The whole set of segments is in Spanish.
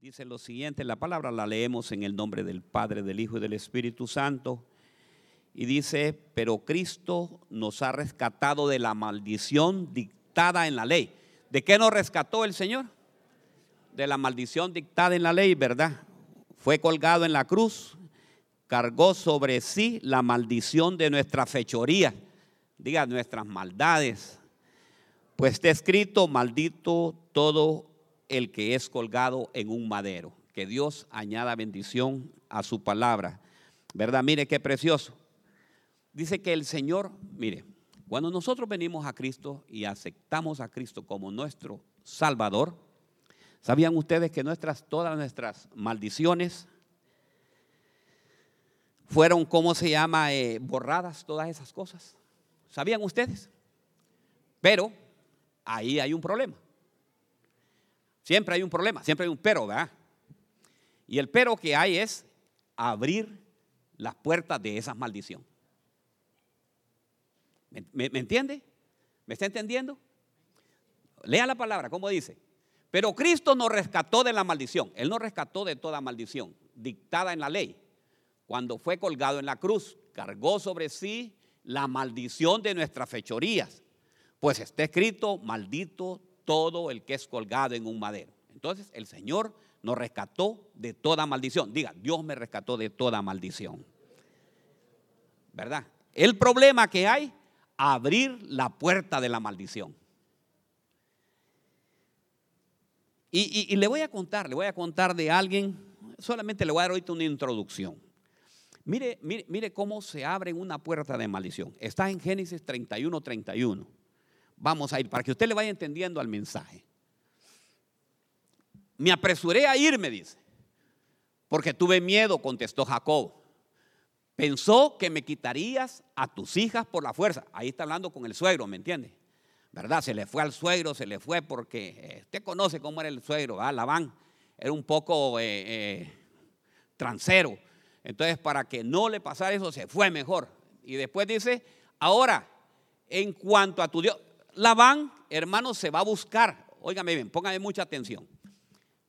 Dice lo siguiente, la palabra la leemos en el nombre del Padre, del Hijo y del Espíritu Santo. Y dice, pero Cristo nos ha rescatado de la maldición dictada en la ley. ¿De qué nos rescató el Señor? De la maldición dictada en la ley, ¿verdad? Fue colgado en la cruz, cargó sobre sí la maldición de nuestra fechoría, diga nuestras maldades. Pues está escrito, maldito todo el que es colgado en un madero. Que Dios añada bendición a su palabra. ¿Verdad? Mire qué precioso. Dice que el Señor, mire, cuando nosotros venimos a Cristo y aceptamos a Cristo como nuestro Salvador, ¿sabían ustedes que nuestras, todas nuestras maldiciones fueron, ¿cómo se llama?, eh, borradas, todas esas cosas. ¿Sabían ustedes? Pero ahí hay un problema. Siempre hay un problema, siempre hay un pero, ¿verdad? Y el pero que hay es abrir las puertas de esa maldición. ¿Me, entiende? ¿Me está entendiendo? Lea la palabra, ¿cómo dice? Pero Cristo nos rescató de la maldición. Él nos rescató de toda maldición dictada en la ley. Cuando fue colgado en la cruz, cargó sobre sí la maldición de nuestras fechorías. Pues está escrito, maldito todo el que es colgado en un madero. Entonces el Señor nos rescató de toda maldición. Diga, Dios me rescató de toda maldición. ¿Verdad? El problema que hay, abrir la puerta de la maldición. Y, le voy a contar, le voy a contar de alguien, solamente le voy a dar ahorita una introducción. Mire, mire, mire cómo se abre una puerta de maldición. Está en Génesis 31, 31. Vamos a ir para que usted le vaya entendiendo al mensaje. Me apresuré a ir, me dice, porque tuve miedo, contestó Jacob. Pensó que me quitarías a tus hijas por la fuerza. Ahí está hablando con el suegro, ¿me entiende? ¿Verdad? Se le fue al suegro, se le fue porque eh, usted conoce cómo era el suegro, ¿verdad? Labán era un poco eh, eh, transero. Entonces, para que no le pasara eso, se fue mejor. Y después dice, ahora, en cuanto a tu Dios, Labán, hermano, se va a buscar. Óigame bien, póngame mucha atención.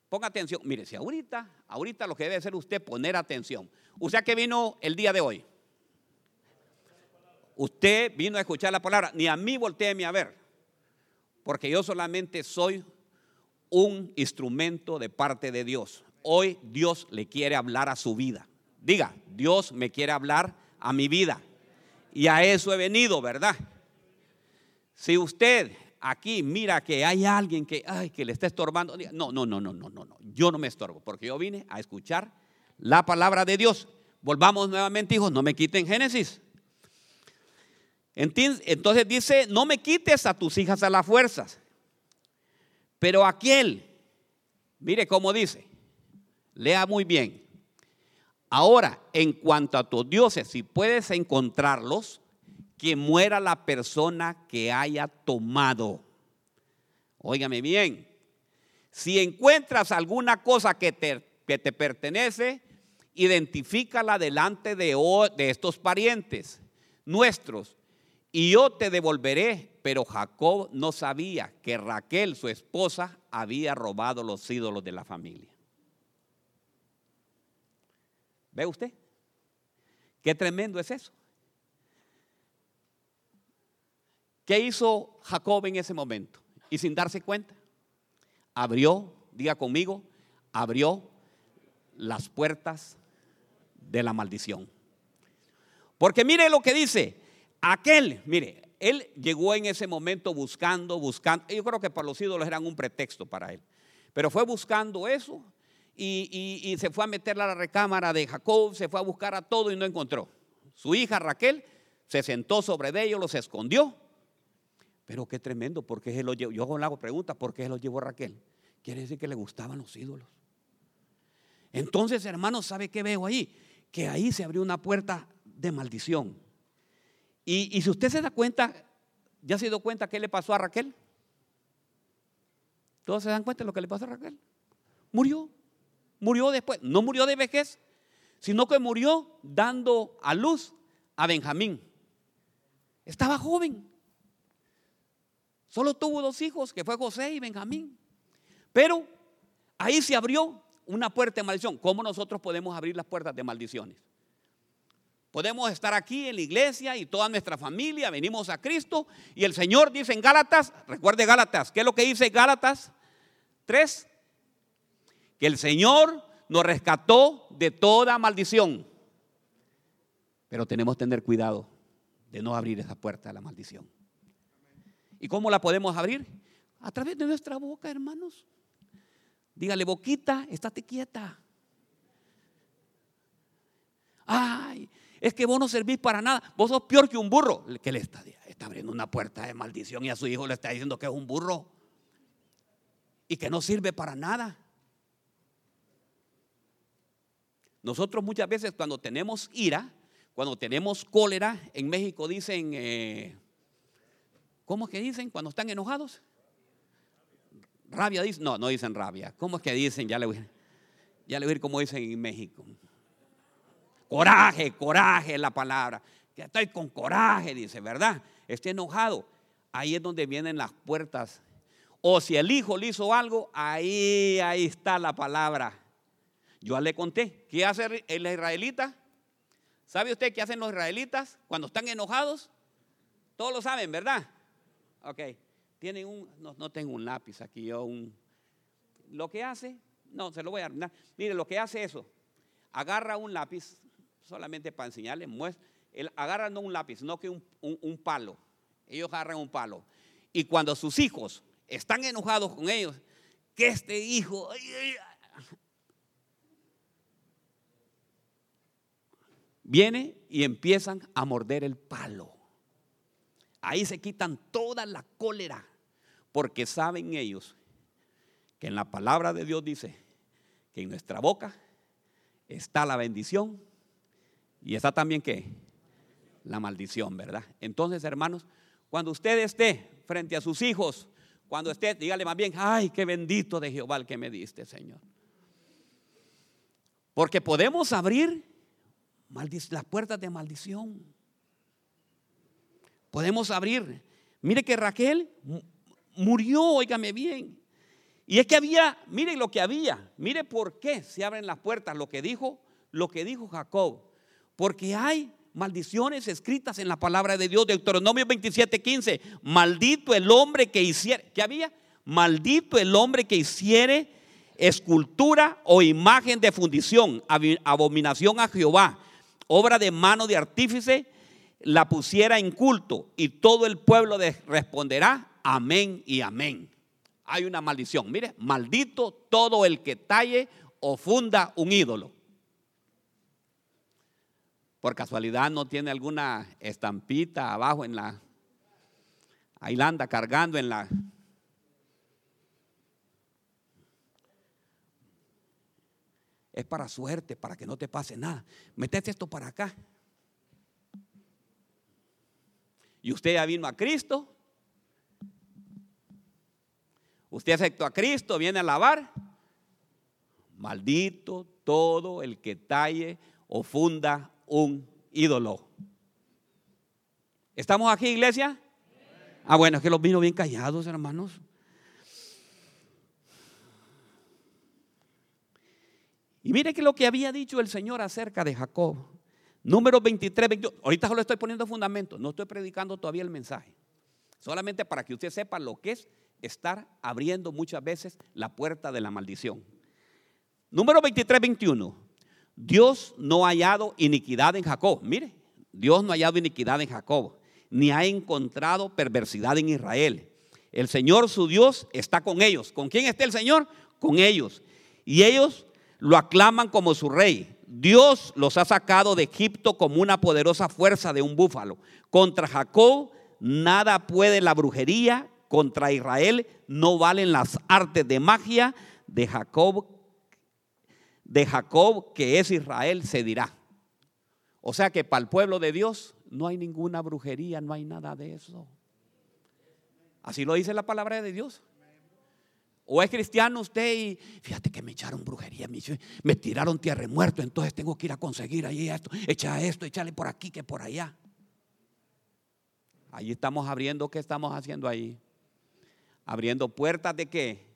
Ponga atención. Mire, si ahorita, ahorita lo que debe hacer usted poner atención. ¿Usted que vino el día de hoy? Usted vino a escuchar la palabra. Ni a mí volteeme a ver. Porque yo solamente soy un instrumento de parte de Dios. Hoy Dios le quiere hablar a su vida. Diga, Dios me quiere hablar a mi vida. Y a eso he venido, ¿verdad? Si usted aquí mira que hay alguien que, ay, que le está estorbando, no, no, no, no, no, no, no, yo no me estorbo, porque yo vine a escuchar la palabra de Dios. Volvamos nuevamente, hijos, no me quiten Génesis. Entonces dice, no me quites a tus hijas a las fuerzas. Pero aquel, mire cómo dice, lea muy bien. Ahora, en cuanto a tus dioses, si puedes encontrarlos, que muera la persona que haya tomado. Óigame bien, si encuentras alguna cosa que te, que te pertenece, identifícala delante de, de estos parientes nuestros y yo te devolveré. Pero Jacob no sabía que Raquel, su esposa, había robado los ídolos de la familia. ¿Ve usted? Qué tremendo es eso. ¿Qué hizo Jacob en ese momento? Y sin darse cuenta, abrió, diga conmigo, abrió las puertas de la maldición. Porque mire lo que dice, aquel, mire, él llegó en ese momento buscando, buscando, yo creo que para los ídolos eran un pretexto para él, pero fue buscando eso y, se fue a meter a la recámara de Jacob, se fue a buscar a todo y no encontró. Su hija Raquel se sentó sobre ellos, los escondió pero qué tremendo, porque se lo llevó. Yo le hago preguntas, ¿por qué se lo llevó Raquel? Quiere decir que le gustaban los ídolos. Entonces, hermanos, ¿sabe qué veo ahí? Que ahí se abrió una puerta de maldición. Y, si usted se da cuenta, ¿ya se dio cuenta qué le pasó a Raquel? ¿Todos se dan cuenta de lo que le pasó a Raquel? Murió. Murió después. No murió de vejez, sino que murió dando a luz a Benjamín. Estaba joven. Solo tuvo dos hijos, que fue José y Benjamín. Pero ahí se abrió una puerta de maldición. ¿Cómo nosotros podemos abrir las puertas de maldiciones? Podemos estar aquí en la iglesia y toda nuestra familia, venimos a Cristo y el Señor dice en Gálatas, recuerde Gálatas, ¿qué es lo que dice Gálatas 3? Que el Señor nos rescató de toda maldición. Pero tenemos que tener cuidado de no abrir esa puerta de la maldición. ¿Y cómo la podemos abrir? A través de nuestra boca, hermanos. Dígale, boquita, estate quieta. Ay, es que vos no servís para nada. Vos sos peor que un burro. Que le está, está abriendo una puerta de maldición y a su hijo le está diciendo que es un burro y que no sirve para nada. Nosotros muchas veces cuando tenemos ira, cuando tenemos cólera, en México dicen, eh, ¿cómo es que dicen cuando están enojados? Rabia dicen, no, no dicen rabia. ¿Cómo es que dicen? Ya le voy, ya le voy a ir como dicen en México. Coraje, coraje es la palabra. Que estoy con coraje, dice, ¿verdad? Estoy enojado. Ahí es donde vienen las puertas. O si el hijo le hizo algo, ahí, ahí está la palabra. Yo le conté, ¿qué hace el israelita? ¿Sabe usted qué hacen los israelitas cuando están enojados? Todos lo saben, ¿verdad? Ok. Tienen un, no, tengo un lápiz aquí, yo un, lo que hace, no, se lo voy a dar. Mire, lo que hace eso, agarra un lápiz, solamente para enseñarle, muestra, agarra no un lápiz, sino que un, un palo. Ellos agarran un palo. Y cuando sus hijos están enojados con ellos, que este hijo, viene y empiezan a morder el palo. Ahí se quitan toda la cólera, porque saben ellos que en la palabra de Dios dice que en nuestra boca está la bendición y está también que la maldición, ¿verdad? Entonces, hermanos, cuando usted esté frente a sus hijos, cuando esté, dígale más bien, ay, qué bendito de Jehová el que me diste, Señor. Porque podemos abrir las puertas de maldición. Podemos abrir. Mire que Raquel murió, óigame bien. Y es que había, mire lo que había, mire por qué se abren las puertas, lo que dijo, lo que dijo Jacob. Porque hay maldiciones escritas en la palabra de Dios, Deuteronomio 27, 15. Maldito el hombre que hiciera, ¿qué había? Maldito el hombre que hiciere escultura o imagen de fundición, abominación a Jehová, obra de mano de artífice, la pusiera en culto y todo el pueblo responderá amén y amén. Hay una maldición. Mire, maldito todo el que talle o funda un ídolo. Por casualidad no tiene alguna estampita abajo en la ahí anda cargando en la es para suerte, para que no te pase nada. Metete esto para acá. Y usted ya vino a Cristo. Usted aceptó a Cristo, viene a lavar. Maldito todo el que talle o funda un ídolo. ¿Estamos aquí, iglesia? Ah, bueno, es que los vino bien callados, hermanos. Y mire que lo que había dicho el Señor acerca de Jacob. Número 23, 21. Ahorita solo estoy poniendo fundamento, no estoy predicando todavía el mensaje. Solamente para que usted sepa lo que es estar abriendo muchas veces la puerta de la maldición. Número 23, 21. Dios no ha hallado iniquidad en Jacob. Mire, Dios no ha hallado iniquidad en Jacob, ni ha encontrado perversidad en Israel. El Señor su Dios está con ellos. ¿Con quién está el Señor? Con ellos. Y ellos lo aclaman como su rey. Dios los ha sacado de Egipto como una poderosa fuerza de un búfalo. Contra Jacob nada puede la brujería, contra Israel no valen las artes de magia de Jacob, de Jacob que es Israel se dirá. O sea que para el pueblo de Dios no hay ninguna brujería, no hay nada de eso. Así lo dice la palabra de Dios. O es cristiano usted y fíjate que me echaron brujería, me, tiraron tierra muerto, entonces tengo que ir a conseguir ahí esto, echa esto, echarle por aquí que por allá. Ahí estamos abriendo, ¿qué estamos haciendo ahí? Abriendo puertas de qué?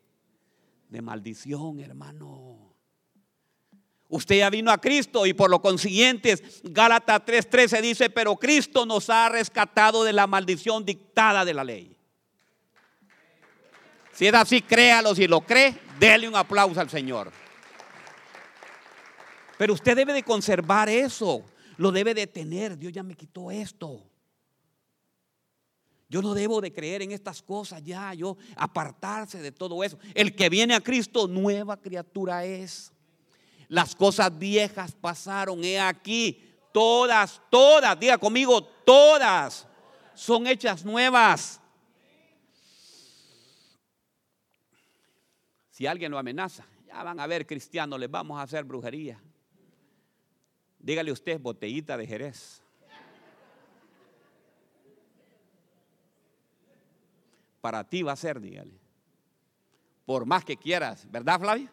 De maldición, hermano. Usted ya vino a Cristo y por lo consiguiente Gálatas 3:13 dice, pero Cristo nos ha rescatado de la maldición dictada de la ley. Si es así, créalo, si lo cree, déle un aplauso al Señor. Pero usted debe de conservar eso, lo debe de tener. Dios ya me quitó esto. Yo no debo de creer en estas cosas ya, yo apartarse de todo eso. El que viene a Cristo, nueva criatura es. Las cosas viejas pasaron, he aquí, todas, todas, diga conmigo, todas son hechas nuevas. Si alguien lo amenaza, ya van a ver cristianos, les vamos a hacer brujería. Dígale usted, botellita de Jerez. Para ti va a ser, dígale. Por más que quieras, ¿verdad, Flavia?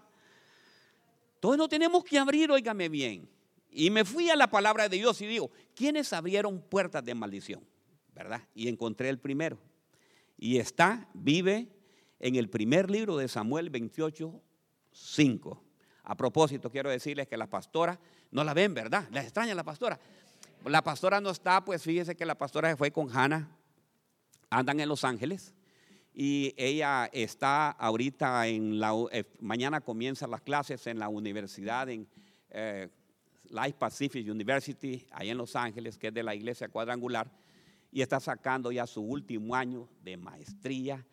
Entonces no tenemos que abrir, óigame bien. Y me fui a la palabra de Dios y digo, ¿quiénes abrieron puertas de maldición? ¿Verdad? Y encontré el primero. Y está, vive en el primer libro de Samuel 28, 5. A propósito, quiero decirles que la pastora, no la ven, ¿verdad? Les extraña la pastora. La pastora no está, pues fíjese que la pastora se fue con Hannah, andan en Los Ángeles y ella está ahorita en la, eh, mañana comienza las clases en la universidad, en eh, Life Pacific University, ahí en Los Ángeles, que es de la iglesia cuadrangular, y está sacando ya su último año de maestría,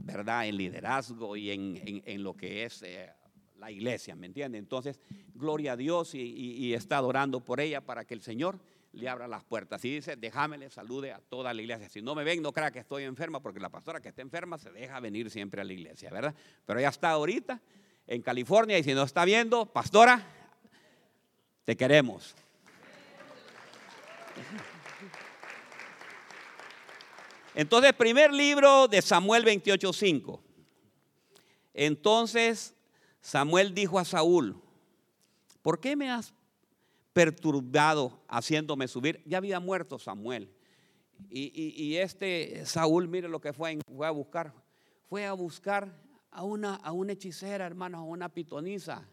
¿verdad? En liderazgo y en, lo que es eh, la iglesia, ¿me entiende? Entonces, gloria a Dios y, está adorando por ella para que el Señor le abra las puertas. Y dice, déjame le salude a toda la iglesia. Si no me ven, no crea que estoy enferma, porque la pastora que está enferma se deja venir siempre a la iglesia, ¿verdad? Pero ella está ahorita en California y si no está viendo, pastora, te queremos. Entonces, primer libro de Samuel 28:5. Entonces Samuel dijo a Saúl, ¿por qué me has perturbado haciéndome subir. Ya había muerto Samuel. Y, este Saúl, mire lo que fue, fue a buscar. Fue a buscar a una, a una hechicera, hermano, a una pitonisa.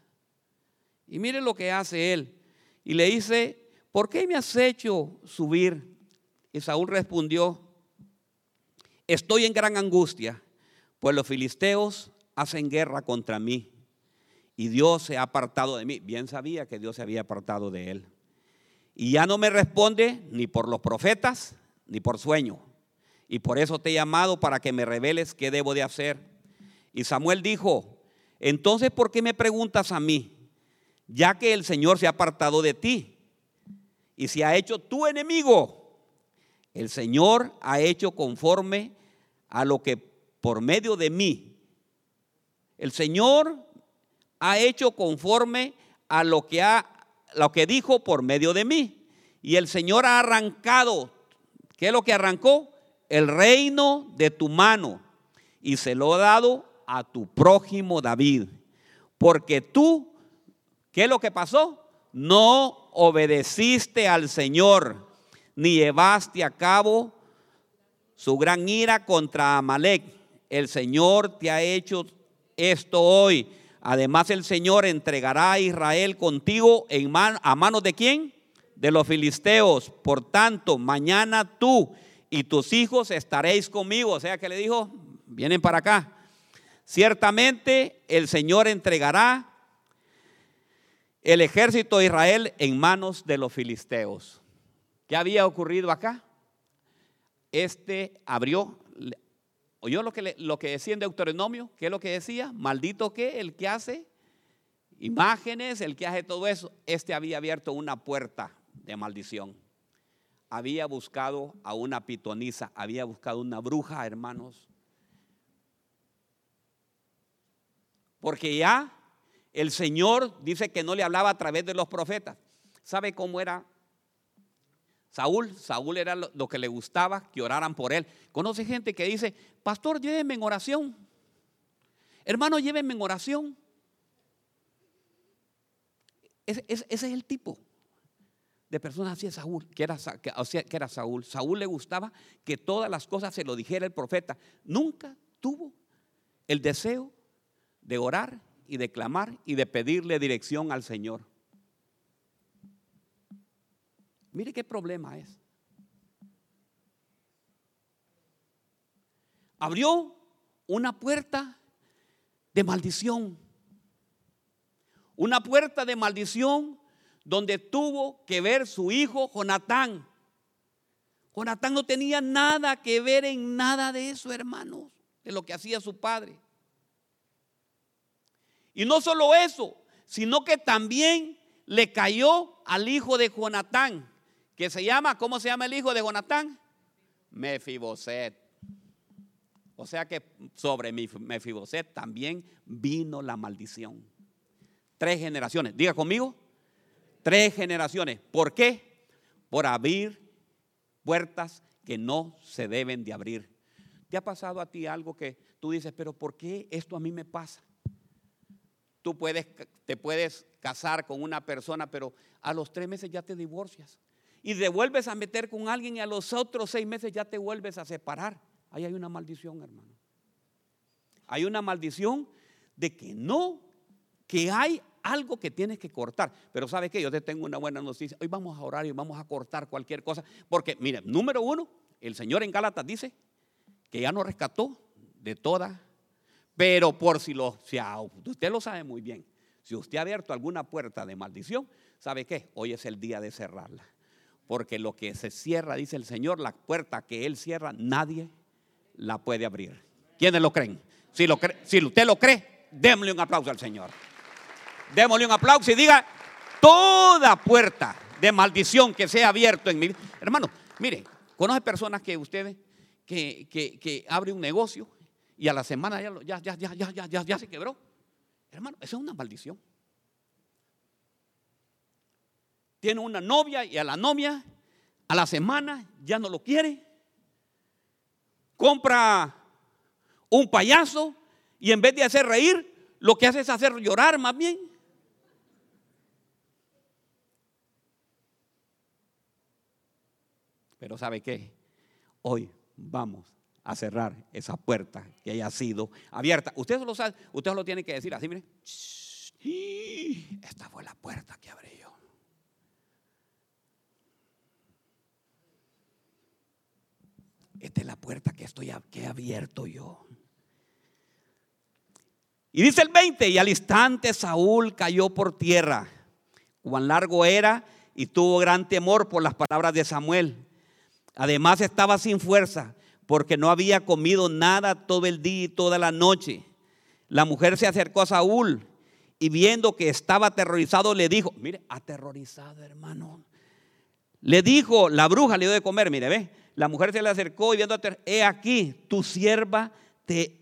Y mire lo que hace él. Y le dice, ¿por qué me has hecho subir? Y Saúl respondió, estoy en gran angustia, pues los filisteos hacen guerra contra mí y Dios se ha apartado de mí. Bien sabía que Dios se había apartado de él. Y ya no me responde ni por los profetas ni por sueño. Y por eso te he llamado para que me reveles qué debo de hacer. Y Samuel dijo, entonces ¿por qué me preguntas a mí? Ya que el Señor se ha apartado de ti y se ha hecho tu enemigo. El Señor ha hecho conforme a lo que por medio de mí. El Señor ha hecho conforme a lo que, ha, lo que dijo por medio de mí. Y el Señor ha arrancado, ¿qué es lo que arrancó? El reino de tu mano y se lo ha dado a tu prójimo David. Porque tú, ¿qué es lo que pasó? No obedeciste al Señor, ni llevaste a cabo su gran ira contra Amalek. El Señor te ha hecho esto hoy Además el Señor entregará a Israel contigo en a manos de quién? De los filisteos. Por tanto, mañana tú y tus hijos estaréis conmigo. O sea que le dijo, vienen para acá. Ciertamente el Señor entregará el ejército de Israel en manos de los filisteos. ¿Qué había ocurrido acá? Este abrió, ¿Oyó lo que, lo que decía en Deuteronomio? ¿Qué es lo que decía? Maldito que el que hace imágenes, el que hace todo eso. Este había abierto una puerta de maldición. Había buscado a una pitonisa, había buscado una bruja, hermanos. Porque ya el Señor dice que no le hablaba a través de los profetas. ¿Sabe cómo era Saúl, Saúl era lo, que le gustaba, que oraran por él. Conoce gente que dice, pastor, llévenme en oración. Hermano, llévenme en oración. Ese, es el tipo de personas así es Saúl, que era, que, que era Saúl. Saúl le gustaba que todas las cosas se lo dijera el profeta. Nunca tuvo el deseo de orar y de clamar y de pedirle dirección al Señor. Mire qué problema es. Abrió una puerta de maldición. Una puerta de maldición donde tuvo que ver su hijo Jonatán. Jonatán no tenía nada que ver en nada de eso, hermanos, de lo que hacía su padre. Y no solo eso, sino que también le cayó al hijo de Jonatán, que se llama, ¿cómo se llama el hijo de Jonatán? Mefiboset. O sea que sobre Mefiboset también vino la maldición. Tres generaciones. Diga conmigo. Tres generaciones. ¿Por qué? Por abrir puertas que no se deben de abrir. ¿Te ha pasado a ti algo que tú dices, pero ¿por qué esto a mí me pasa? Tú puedes, te puedes casar con una persona, pero a los tres meses ya te divorcias. Y te vuelves a meter con alguien y a los otros seis meses ya te vuelves a separar. Ahí hay una maldición, hermano. Hay una maldición de que no, que hay algo que tienes que cortar. Pero ¿sabe qué? Yo te tengo una buena noticia. Hoy vamos a orar y vamos a cortar cualquier cosa. Porque, mire, número uno, el Señor en Gálatas dice que ya nos rescató de toda pero por si lo, usted lo sabe muy bien, si usted ha abierto alguna puerta de maldición, ¿sabe qué? Hoy es el día de cerrarla. Porque lo que se cierra, dice el Señor, la puerta que Él cierra, nadie la puede abrir. ¿Quiénes lo creen? Si, lo si usted lo cree, démosle un aplauso al Señor. Démosle un aplauso y diga, toda puerta de maldición que sea abierto en mi vida. Hermano, mire, conoce personas que ustedes, que, que, que abre un negocio y a la semana ya, ya, ya, ya, ya, ya, ya se quebró. Hermano, eso es una maldición. Tiene una novia y a la novia a la semana ya no lo quiere. Compra un payaso y en vez de hacer reír, lo que hace es hacer llorar más bien. Pero ¿sabe qué? Hoy vamos a cerrar esa puerta que haya sido abierta. Usted lo sabe, usted lo tiene que decir así, mire. Esta fue la puerta que abrí yo. Esta es la puerta que estoy que he abierto yo. Y dice el 20, y al instante Saúl cayó por tierra. Cuán largo era y tuvo gran temor por las palabras de Samuel. Además estaba sin fuerza porque no había comido nada todo el día y toda la noche. La mujer se acercó a Saúl y viendo que estaba aterrorizado le dijo, mire, aterrorizado hermano. Le dijo, la bruja le dio de comer, mire, ve. La mujer se le acercó y viendo, he aquí, tu sierva te,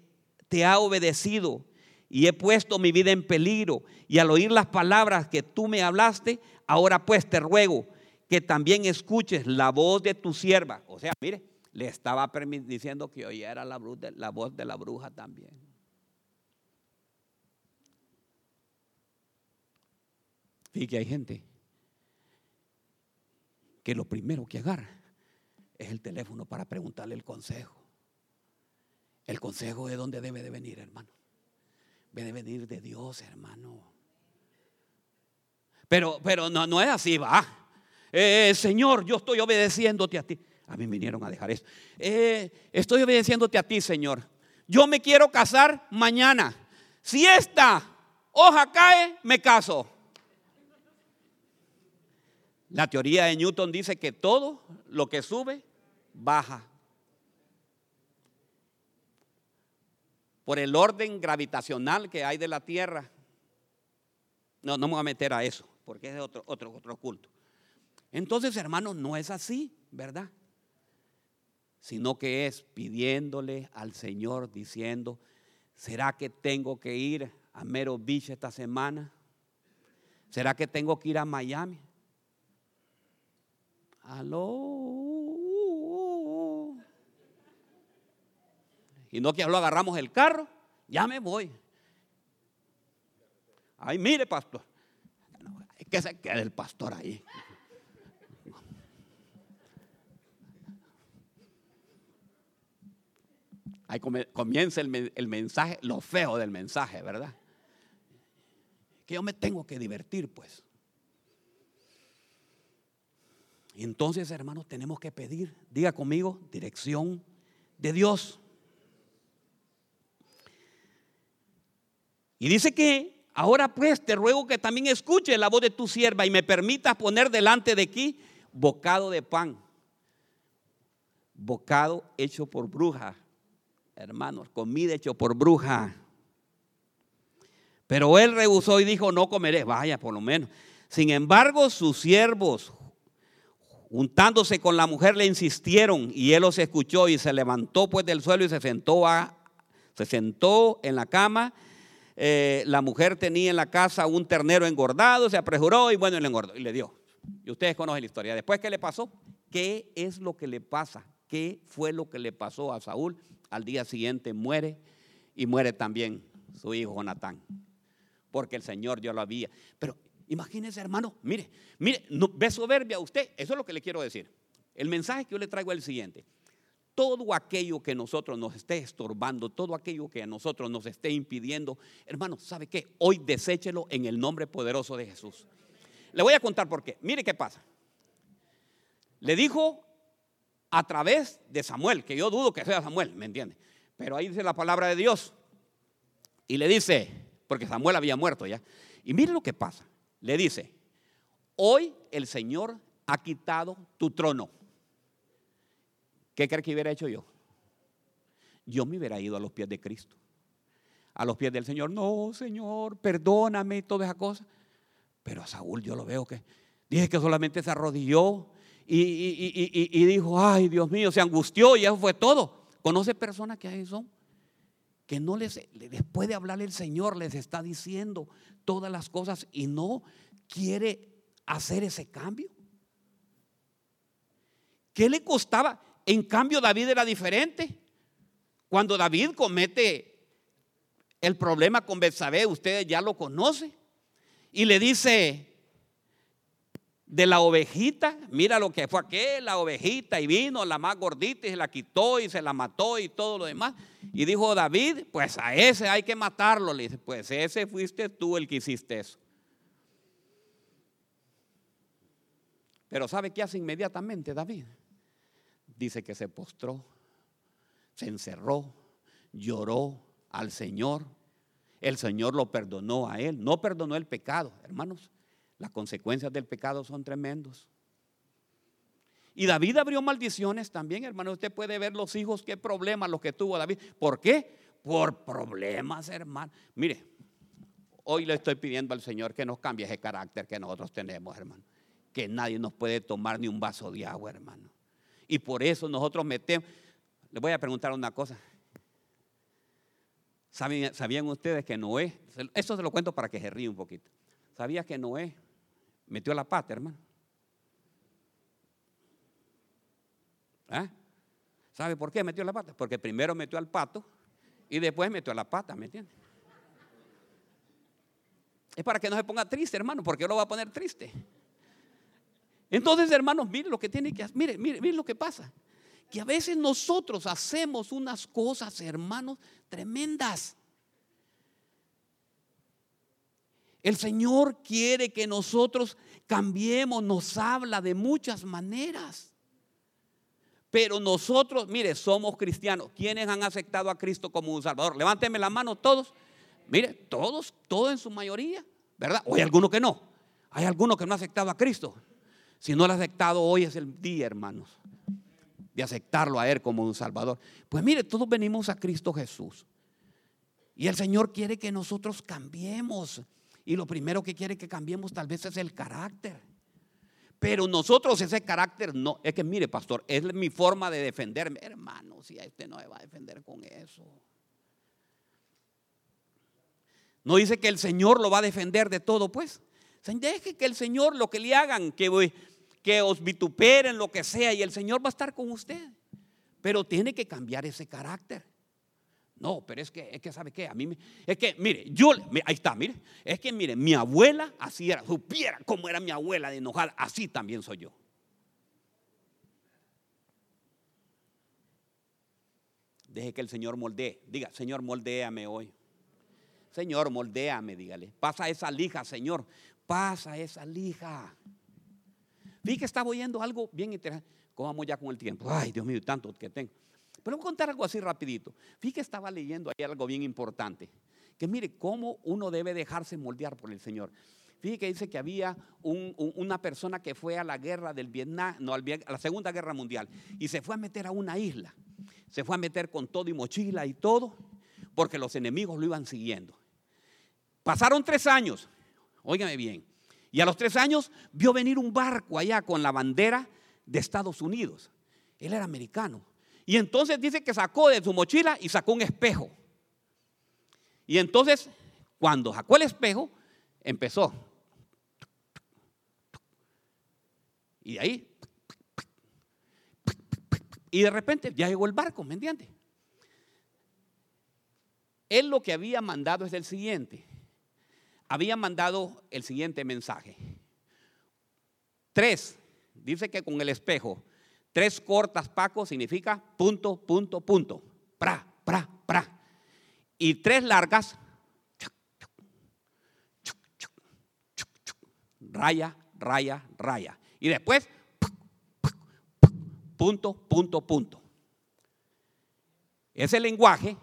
te ha obedecido y he puesto mi vida en peligro. Y al oír las palabras que tú me hablaste, ahora pues te ruego que también escuches la voz de tu sierva. O sea, mire, le estaba diciendo que oyera la, la voz de la bruja también. Fíjate que hay gente que lo primero que agarra es el teléfono para preguntarle el consejo. El consejo de dónde debe de venir, hermano. Debe de venir de Dios, hermano. Pero, pero no, no es así, va. Eh, Señor, yo estoy obedeciéndote a ti. A mí vinieron a dejar eso. Eh, estoy obedeciéndote a ti, Señor. Yo me quiero casar mañana. Si esta hoja cae, me caso. La teoría de Newton dice que todo lo que sube, baja. Por el orden gravitacional que hay de la Tierra. No, no me voy a meter a eso, porque es otro, otro, otro culto. Entonces, hermanos, no es así, ¿verdad? sino que es pidiéndole al Señor diciendo, ¿será que tengo que ir a Mero Beach esta semana? ¿Será que tengo que ir a Miami? Aló. Y no que lo agarramos el carro, ya me voy. Ay, mire, pastor. Que se quede el pastor ahí. Ahí comienza el, mensaje, lo feo del mensaje, ¿verdad? Que yo me tengo que divertir, pues. Entonces, hermanos, tenemos que pedir, diga conmigo, dirección de Dios. Y dice que ahora pues te ruego que también escuche la voz de tu sierva y me permitas poner delante de aquí bocado de pan. Bocado hecho por bruja, hermanos, comida hecho por bruja. Pero él rehusó y dijo, no comeré, vaya por lo menos. Sin embargo, sus siervos, juntándose con la mujer, le insistieron y él los escuchó y se levantó pues del suelo y se sentó, a, se sentó en la cama eh, la mujer tenía en la casa un ternero engordado, se apresuró y bueno, le engordó y le dio. Y ustedes conocen la historia. Después, ¿qué le pasó? ¿Qué es lo que le pasa? ¿Qué fue lo que le pasó a Saúl? Al día siguiente muere y muere también su hijo Jonatán. Porque el Señor ya lo había. Pero imagínense, hermano, mire, mire, no, ve soberbia usted. Eso es lo que le quiero decir. El mensaje que yo le traigo es el siguiente todo aquello que nosotros nos esté estorbando, todo aquello que a nosotros nos esté impidiendo, hermano, ¿sabe qué? Hoy deséchelo en el nombre poderoso de Jesús. Le voy a contar por qué. Mire qué pasa. Le dijo a través de Samuel, que yo dudo que sea Samuel, ¿me entiende? Pero ahí dice la palabra de Dios. Y le dice, porque Samuel había muerto ya. Y mire lo que pasa. Le dice, hoy el Señor ha quitado tu trono. ¿Qué cree que hubiera hecho yo? Yo me hubiera ido a los pies de Cristo. A los pies del Señor. No, Señor, perdóname y toda esa cosa. Pero a Saúl yo lo veo que dije que solamente se arrodilló y, dijo, ay Dios mío, se angustió y eso fue todo. ¿Conoce personas que ahí son? Que no les, después de hablarle el Señor, les está diciendo todas las cosas y no quiere hacer ese cambio. ¿Qué le costaba? En cambio, David era diferente. Cuando David comete el problema con Betsabé, ustedes ya lo conocen. Y le dice de la ovejita, mira lo que fue aquel, la ovejita, y vino la más gordita y se la quitó y se la mató y todo lo demás. Y dijo David, pues a ese hay que matarlo. Le dice, pues ese fuiste tú el que hiciste eso. Pero ¿sabe qué hace inmediatamente David? dice que se postró, se encerró, lloró al Señor. El Señor lo perdonó a él, no perdonó el pecado. Hermanos, las consecuencias del pecado son tremendos. Y David abrió maldiciones también, hermano. Usted puede ver los hijos, qué problemas los que tuvo David. ¿Por qué? Por problemas, hermano. Mire, hoy le estoy pidiendo al Señor que nos cambie ese carácter que nosotros tenemos, hermano. Que nadie nos puede tomar ni un vaso de agua, hermano. Y por eso nosotros metemos. Les voy a preguntar una cosa. ¿Sabían, ustedes que Noé, esto se lo cuento para que se ríe un poquito. ¿Sabía que Noé metió la pata, hermano? ¿Ah? ¿Sabe por qué metió la pata? Porque primero metió al pato y después metió la pata, ¿me entiendes? Es para que no se ponga triste, hermano, porque lo va a poner triste. Entonces, hermanos, miren lo que tiene que hacer. Miren, miren, miren lo que pasa. Que a veces nosotros hacemos unas cosas, hermanos, tremendas. El Señor quiere que nosotros cambiemos, nos habla de muchas maneras. Pero nosotros, mire, somos cristianos. ¿Quiénes han aceptado a Cristo como un Salvador? Levánteme la mano todos. Mire, todos, todos en su mayoría, ¿verdad? O hay algunos que no. Hay algunos que no han aceptado a Cristo. Si no lo ha aceptado, hoy es el día, hermanos, de aceptarlo a Él como un Salvador. Pues mire, todos venimos a Cristo Jesús. Y el Señor quiere que nosotros cambiemos. Y lo primero que quiere que cambiemos tal vez es el carácter. Pero nosotros ese carácter no, es que mire, pastor, es mi forma de defenderme. Hermano, si a este no me va a defender con eso. No dice que el Señor lo va a defender de todo, pues. Deje que el Señor lo que le hagan, que, que os vituperen, lo que sea, y el Señor va a estar con usted. Pero tiene que cambiar ese carácter. No, pero es que, es que ¿sabe qué? A mí, es que, mire, yo, ahí está, mire, es que, mire, mi abuela así era, supiera cómo era mi abuela de enojada, así también soy yo. Deje que el Señor moldee, diga, Señor, moldéame hoy. Señor, moldéame, dígale. Pasa esa lija, Señor pasa esa lija. Fíjate que estaba oyendo algo bien interesante. ¿Cómo vamos ya con el tiempo? Ay, Dios mío, tanto que tengo. Pero voy a contar algo así rapidito. Fíjate estaba leyendo ahí algo bien importante. Que mire cómo uno debe dejarse moldear por el Señor. Fíjate que dice que había una persona que fue a la guerra del Vietnam, no, a la Segunda Guerra Mundial, y se fue a meter a una isla. Se fue a meter con todo y mochila y todo, porque los enemigos lo iban siguiendo. Pasaron tres años, óigame bien, y a los tres años vio venir un barco allá con la bandera de Estados Unidos. Él era americano. Y entonces dice que sacó de su mochila y sacó un espejo. Y entonces, cuando sacó el espejo, empezó. Y de ahí. Y de repente ya llegó el barco, ¿me entiende? Él lo que había mandado es el siguiente. Había mandado el siguiente mensaje. Tres, dice que con el espejo, tres cortas Paco significa punto, punto, punto. Pra, pra, pra. Y tres largas, raya, raya, raya. Y después, punto, punto, punto. Ese lenguaje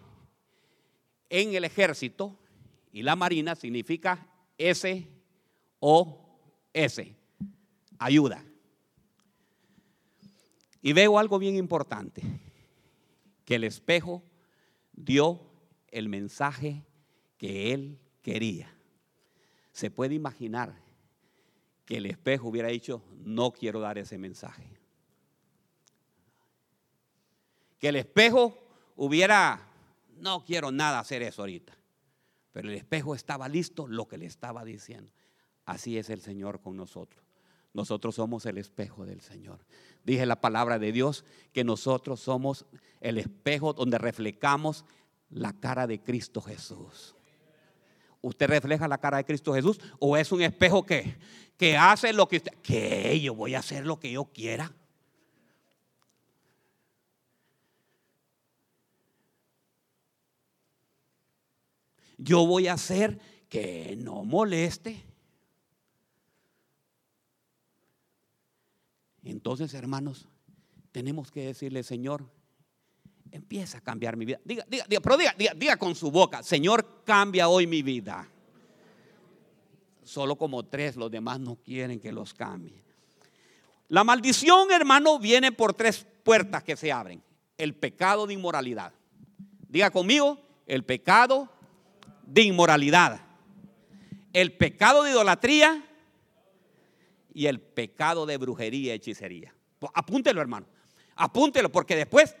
en el ejército y la marina significa S O S, ayuda. Y veo algo bien importante, que el espejo dio el mensaje que él quería. Se puede imaginar que el espejo hubiera dicho, no quiero dar ese mensaje. Que el espejo hubiera, no quiero nada hacer eso ahorita. Pero el espejo estaba listo lo que le estaba diciendo. Así es el Señor con nosotros. Nosotros somos el espejo del Señor. Dije la palabra de Dios que nosotros somos el espejo donde reflejamos la cara de Cristo Jesús. ¿Usted refleja la cara de Cristo Jesús o es un espejo que, que hace lo que usted, que yo voy a hacer lo que yo quiera? Yo voy a hacer que no moleste. Entonces, hermanos, tenemos que decirle, Señor, empieza a cambiar mi vida. Diga, diga, pero diga con su boca, Señor, cambia hoy mi vida. Solo como tres, los demás no quieren que los cambie. La maldición, hermano, viene por tres puertas que se abren. El pecado de inmoralidad. Diga conmigo, el pecado de inmoralidad. El pecado de idolatría y el pecado de brujería y hechicería. Apúntelo, hermano. Apúntelo, porque después,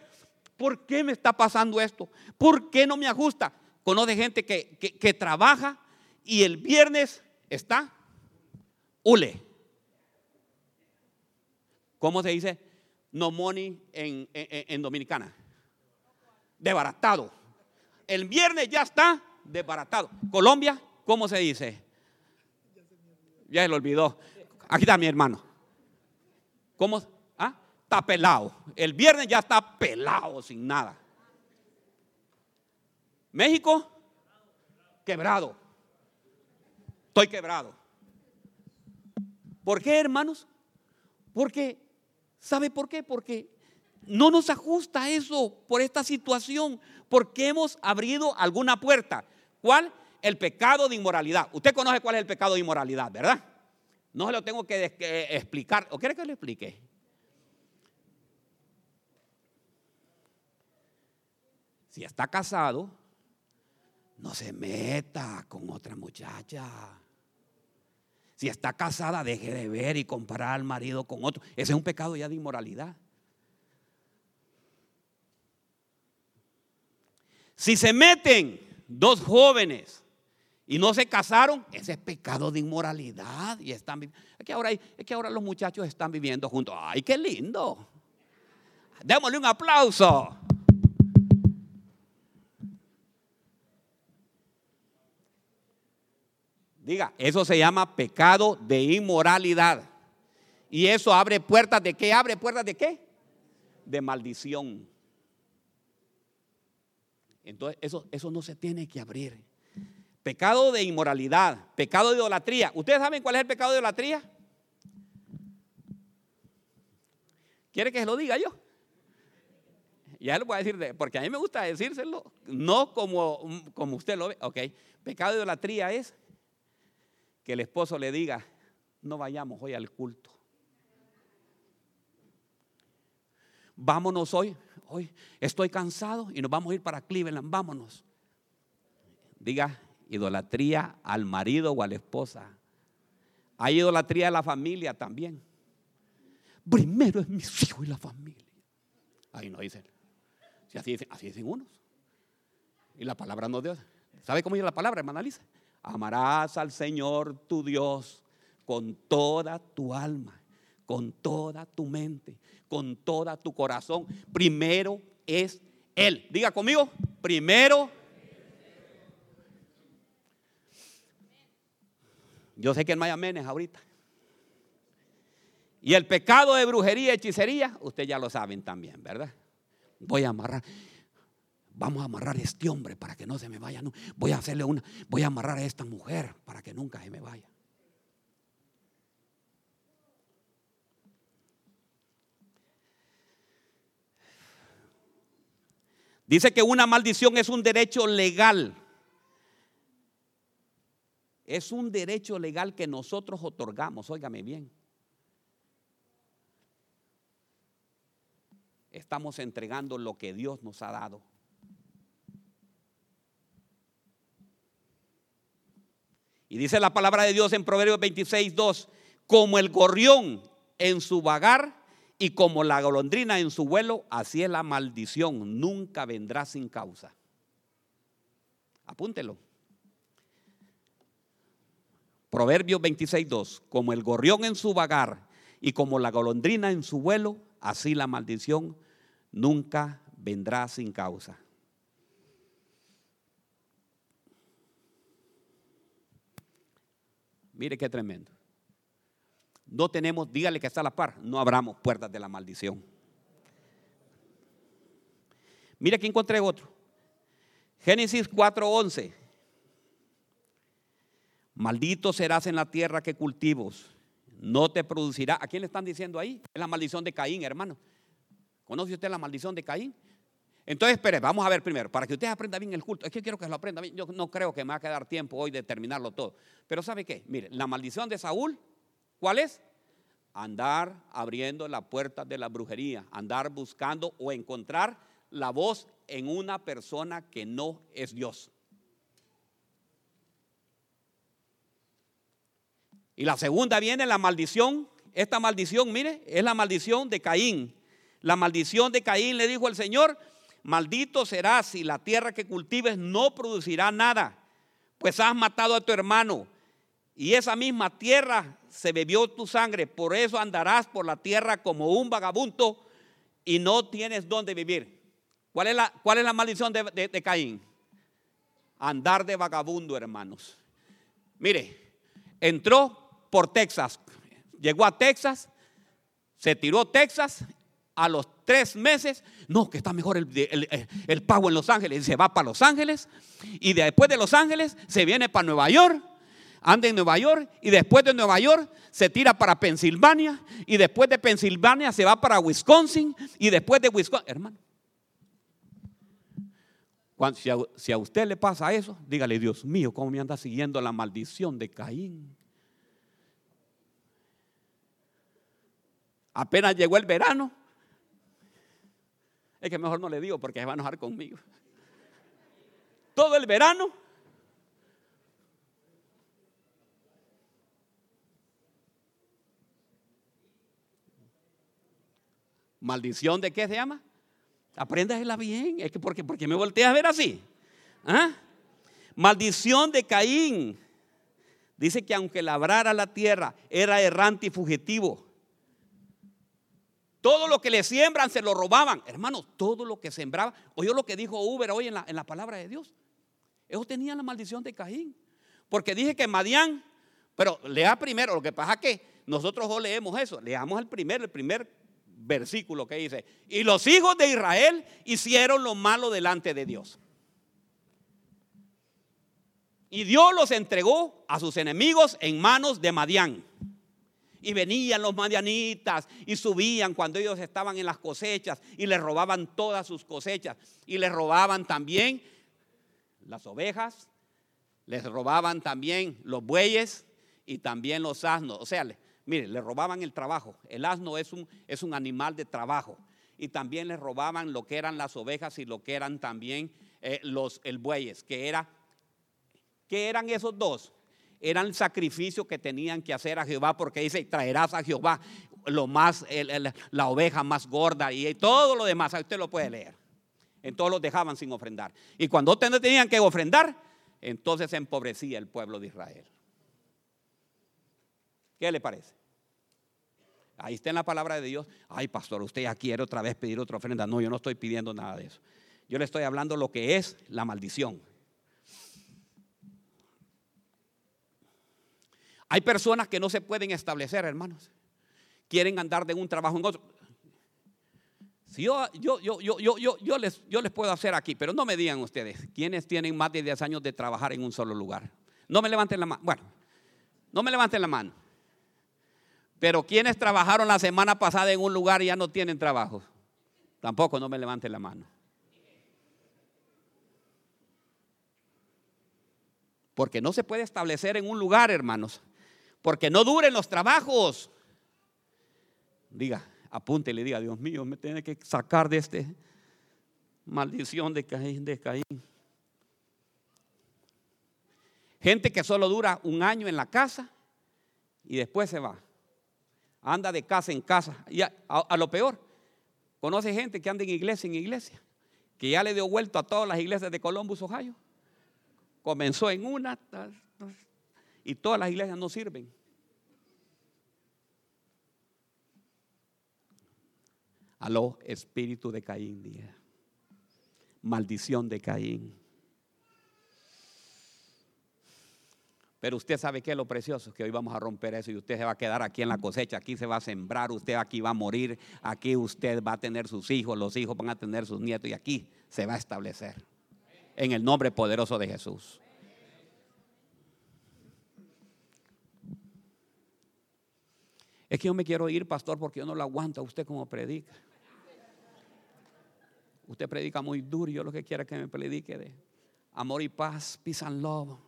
¿por qué me está pasando esto? ¿Por qué no me ajusta? Conoce gente que, que, trabaja y el viernes está hule. ¿Cómo se dice? No money en, en, dominicana. Debaratado. El viernes ya está desbaratado. Colombia, ¿cómo se dice? Ya se lo olvidó. Aquí está mi hermano. ¿Cómo? ¿Ah? Está pelado. El viernes ya está pelado, sin nada. México, quebrado. Estoy quebrado. ¿Por qué, hermanos? Porque, ¿sabe por qué? Porque no nos ajusta eso por esta situación, porque hemos abrido alguna puerta. ¿Cuál? El pecado de inmoralidad. Usted conoce cuál es el pecado de inmoralidad, ¿verdad? No se lo tengo que, explicar. ¿O quiere que le explique? Si está casado, no se meta con otra muchacha. Si está casada, deje de ver y comparar al marido con otro. Ese es un pecado ya de inmoralidad. Si se meten dos jóvenes y no se casaron, ese es pecado de inmoralidad. Y están, es, que ahora es que ahora los muchachos están viviendo juntos. ¡Ay, qué lindo! Démosle un aplauso. Diga, eso se llama pecado de inmoralidad. Y eso abre puertas de qué? ¿Abre puertas de qué? De maldición. Entonces, eso, eso no se tiene que abrir. Pecado de inmoralidad, pecado de idolatría. ¿Ustedes saben cuál es el pecado de idolatría? ¿Quiere que se lo diga yo? Ya lo voy a decir, porque a mí me gusta decírselo, no como, como usted lo ve. Ok, pecado de idolatría es que el esposo le diga, no vayamos hoy al culto. Vámonos hoy, hoy estoy cansado y nos vamos a ir para Cleveland, vámonos. Diga, idolatría al marido o a la esposa. Hay idolatría a la familia también. Primero es mis hijos y la familia. Ahí no dicen. Si así dicen, unos. Y la palabra no Dios. ¿Sabe cómo dice la palabra, hermana Lisa? Amarás al Señor tu Dios con toda tu alma, con toda tu mente, con toda tu corazón. Primero es Él. Diga conmigo, primero. Yo sé que no hay amenes ahorita. Y el pecado de brujería y hechicería, ustedes ya lo saben también, ¿verdad? Voy a amarrar. Vamos a amarrar a este hombre para que no se me vaya. Voy a hacerle una, voy a amarrar a esta mujer para que nunca se me vaya. Dice que una maldición es un derecho legal. Es un derecho legal que nosotros otorgamos, óigame bien. Estamos entregando lo que Dios nos ha dado. Y dice la palabra de Dios en Proverbios 26, 2, como el gorrión en su vagar y como la golondrina en su vuelo, así es la maldición, nunca vendrá sin causa. Apúntelo. Proverbios 26, 2, como el gorrión en su vagar y como la golondrina en su vuelo, así la maldición nunca vendrá sin causa. Mire qué tremendo. No tenemos, dígale que está a la par, no abramos puertas de la maldición. Mire que encontré otro. Génesis 4:11. Maldito serás en la tierra que cultivos. No te producirá. ¿A quién le están diciendo ahí? Es la maldición de Caín, hermano. ¿Conoce usted la maldición de Caín? Entonces, espere, vamos a ver primero, para que usted aprenda bien el culto. Es que quiero que lo aprenda bien. Yo no creo que me va a quedar tiempo hoy de terminarlo todo. Pero ¿sabe qué? Mire, la maldición de Saúl, ¿cuál es? Andar abriendo la puerta de la brujería, andar buscando o encontrar la voz en una persona que no es Dios. Y la segunda viene la maldición. Esta maldición, mire, es la maldición de Caín. La maldición de Caín le dijo el Señor, maldito serás y la tierra que cultives no producirá nada, pues has matado a tu hermano y esa misma tierra se bebió tu sangre, por eso andarás por la tierra como un vagabundo y no tienes dónde vivir. ¿Cuál es la, cuál es la maldición de, de Caín? Andar de vagabundo, hermanos. Mire, entró por Texas, llegó a Texas, se tiró Texas a los tres meses, no, que está mejor el, pago en Los Ángeles, y se va para Los Ángeles, y después de Los Ángeles se viene para Nueva York, anda en Nueva York, y después de Nueva York se tira para Pensilvania, y después de Pensilvania se va para Wisconsin, y después de Wisconsin, hermano. si, a, si a usted le pasa eso, dígale, Dios mío, ¿cómo me anda siguiendo la maldición de Caín? Apenas llegó el verano, es que mejor no le digo porque se va a enojar conmigo. Todo el verano. Maldición de qué se llama? Apréndasela bien. Es que porque, porque me volteas a ver así. ¿Ah? Maldición de Caín. Dice que aunque labrara la tierra, era errante y fugitivo. Todo lo que le siembran se lo robaban. Hermanos, todo lo que sembraba. Oyó lo que dijo Uber hoy en la, en la palabra de Dios. Ellos tenían la maldición de Caín. Porque dije que Madián, pero lea primero, lo que pasa es que nosotros no leemos eso. Leamos el primer, el primer versículo que dice, y los hijos de Israel hicieron lo malo delante de Dios. Y Dios los entregó a sus enemigos en manos de Madián. Y venían los madianitas y subían cuando ellos estaban en las cosechas y les robaban todas sus cosechas. Y les robaban también las ovejas, les robaban también los bueyes y también los asnos. O sea, mire, le robaban el trabajo. El asno es un, es un animal de trabajo. Y también les robaban lo que eran las ovejas y lo que eran también eh, los el bueyes, que era ¿qué eran esos dos? Eran el sacrificio que tenían que hacer a Jehová, porque dice, traerás a Jehová lo más, la oveja más gorda y todo lo demás. Usted lo puede leer. Entonces los dejaban sin ofrendar. Y cuando tenían que ofrendar, entonces se empobrecía el pueblo de Israel. ¿Qué le parece? Ahí está en la palabra de Dios. Ay, pastor, usted ya quiere otra vez pedir otra ofrenda. No, yo no estoy pidiendo nada de eso. Yo le estoy hablando lo que es la maldición. Hay personas que no se pueden establecer, hermanos. Quieren andar de un trabajo en otro. Si yo, yo, yo, yo, yo, yo, les, yo les puedo hacer aquí, pero no me digan ustedes, ¿quiénes tienen más de 10 años de trabajar en un solo lugar? No me levanten la mano. Bueno, no me levanten la mano. Pero quienes trabajaron la semana pasada en un lugar y ya no tienen trabajo, tampoco no me levanten la mano. Porque no se puede establecer en un lugar, hermanos, porque no duren los trabajos. Diga, apunte y le diga, Dios mío, me tiene que sacar de este maldición de Caín, de Caín. Gente que solo dura un año en la casa y después se va. Anda de casa en casa. Y a, lo peor, conoce gente que anda en iglesia en iglesia, que ya le dio vuelto a todas las iglesias de Columbus, Ohio. Comenzó en una, y todas las iglesias no sirven. Aló, espíritu de Caín, maldición de Caín. Pero usted sabe que es lo precioso, que hoy vamos a romper eso y usted se va a quedar aquí en la cosecha, aquí se va a sembrar, usted aquí va a morir, aquí usted va a tener sus hijos, los hijos van a tener sus nietos y aquí se va a establecer. En el nombre poderoso de Jesús. Es que yo me quiero ir, pastor, porque yo no lo aguanto a usted como predica. Usted predica muy duro yo lo que quiero es que me predique de amor y paz, peace and love.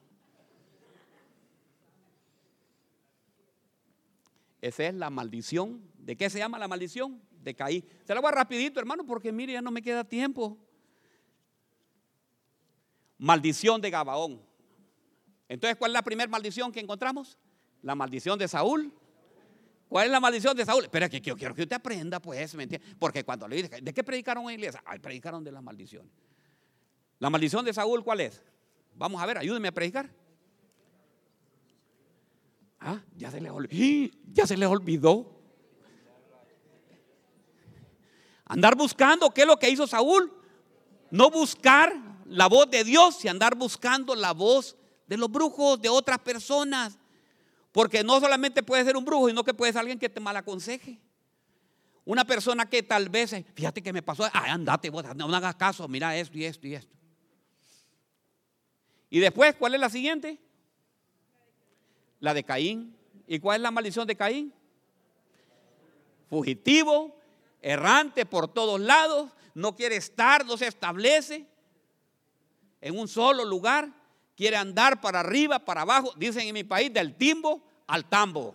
Esa es la maldición. ¿De qué se llama la maldición? De Caín. Se la voy rapidito, hermano, porque mire, ya no me queda tiempo. Maldición de Gabaón. Entonces, ¿cuál es la primera maldición que encontramos? La maldición de Saúl ¿Cuál es la maldición de Saúl? Pero que yo quiero que usted aprenda, pues, ¿me entiende? Porque cuando le dije, ¿de qué predicaron en iglesia? Ay, predicaron de las maldiciones. ¿La maldición de Saúl cuál es? Vamos a ver, ayúdenme a predicar. Ah, ya se le olvidó. Ya se le olvidó. Andar buscando, ¿qué es lo que hizo Saúl? No buscar la voz de Dios y andar buscando la voz de los brujos, de otras personas. Porque no solamente puede ser un brujo, sino que puede ser alguien que te mal aconseje. Una persona que tal vez, fíjate que me pasó, ay, andate, no hagas caso, mira esto y esto y esto. Y después, ¿cuál es la siguiente? La de Caín. ¿Y cuál es la maldición de Caín? Fugitivo, errante por todos lados, no quiere estar, no se establece en un solo lugar, quiere andar para arriba, para abajo, dicen en mi país, del timbo al tambo.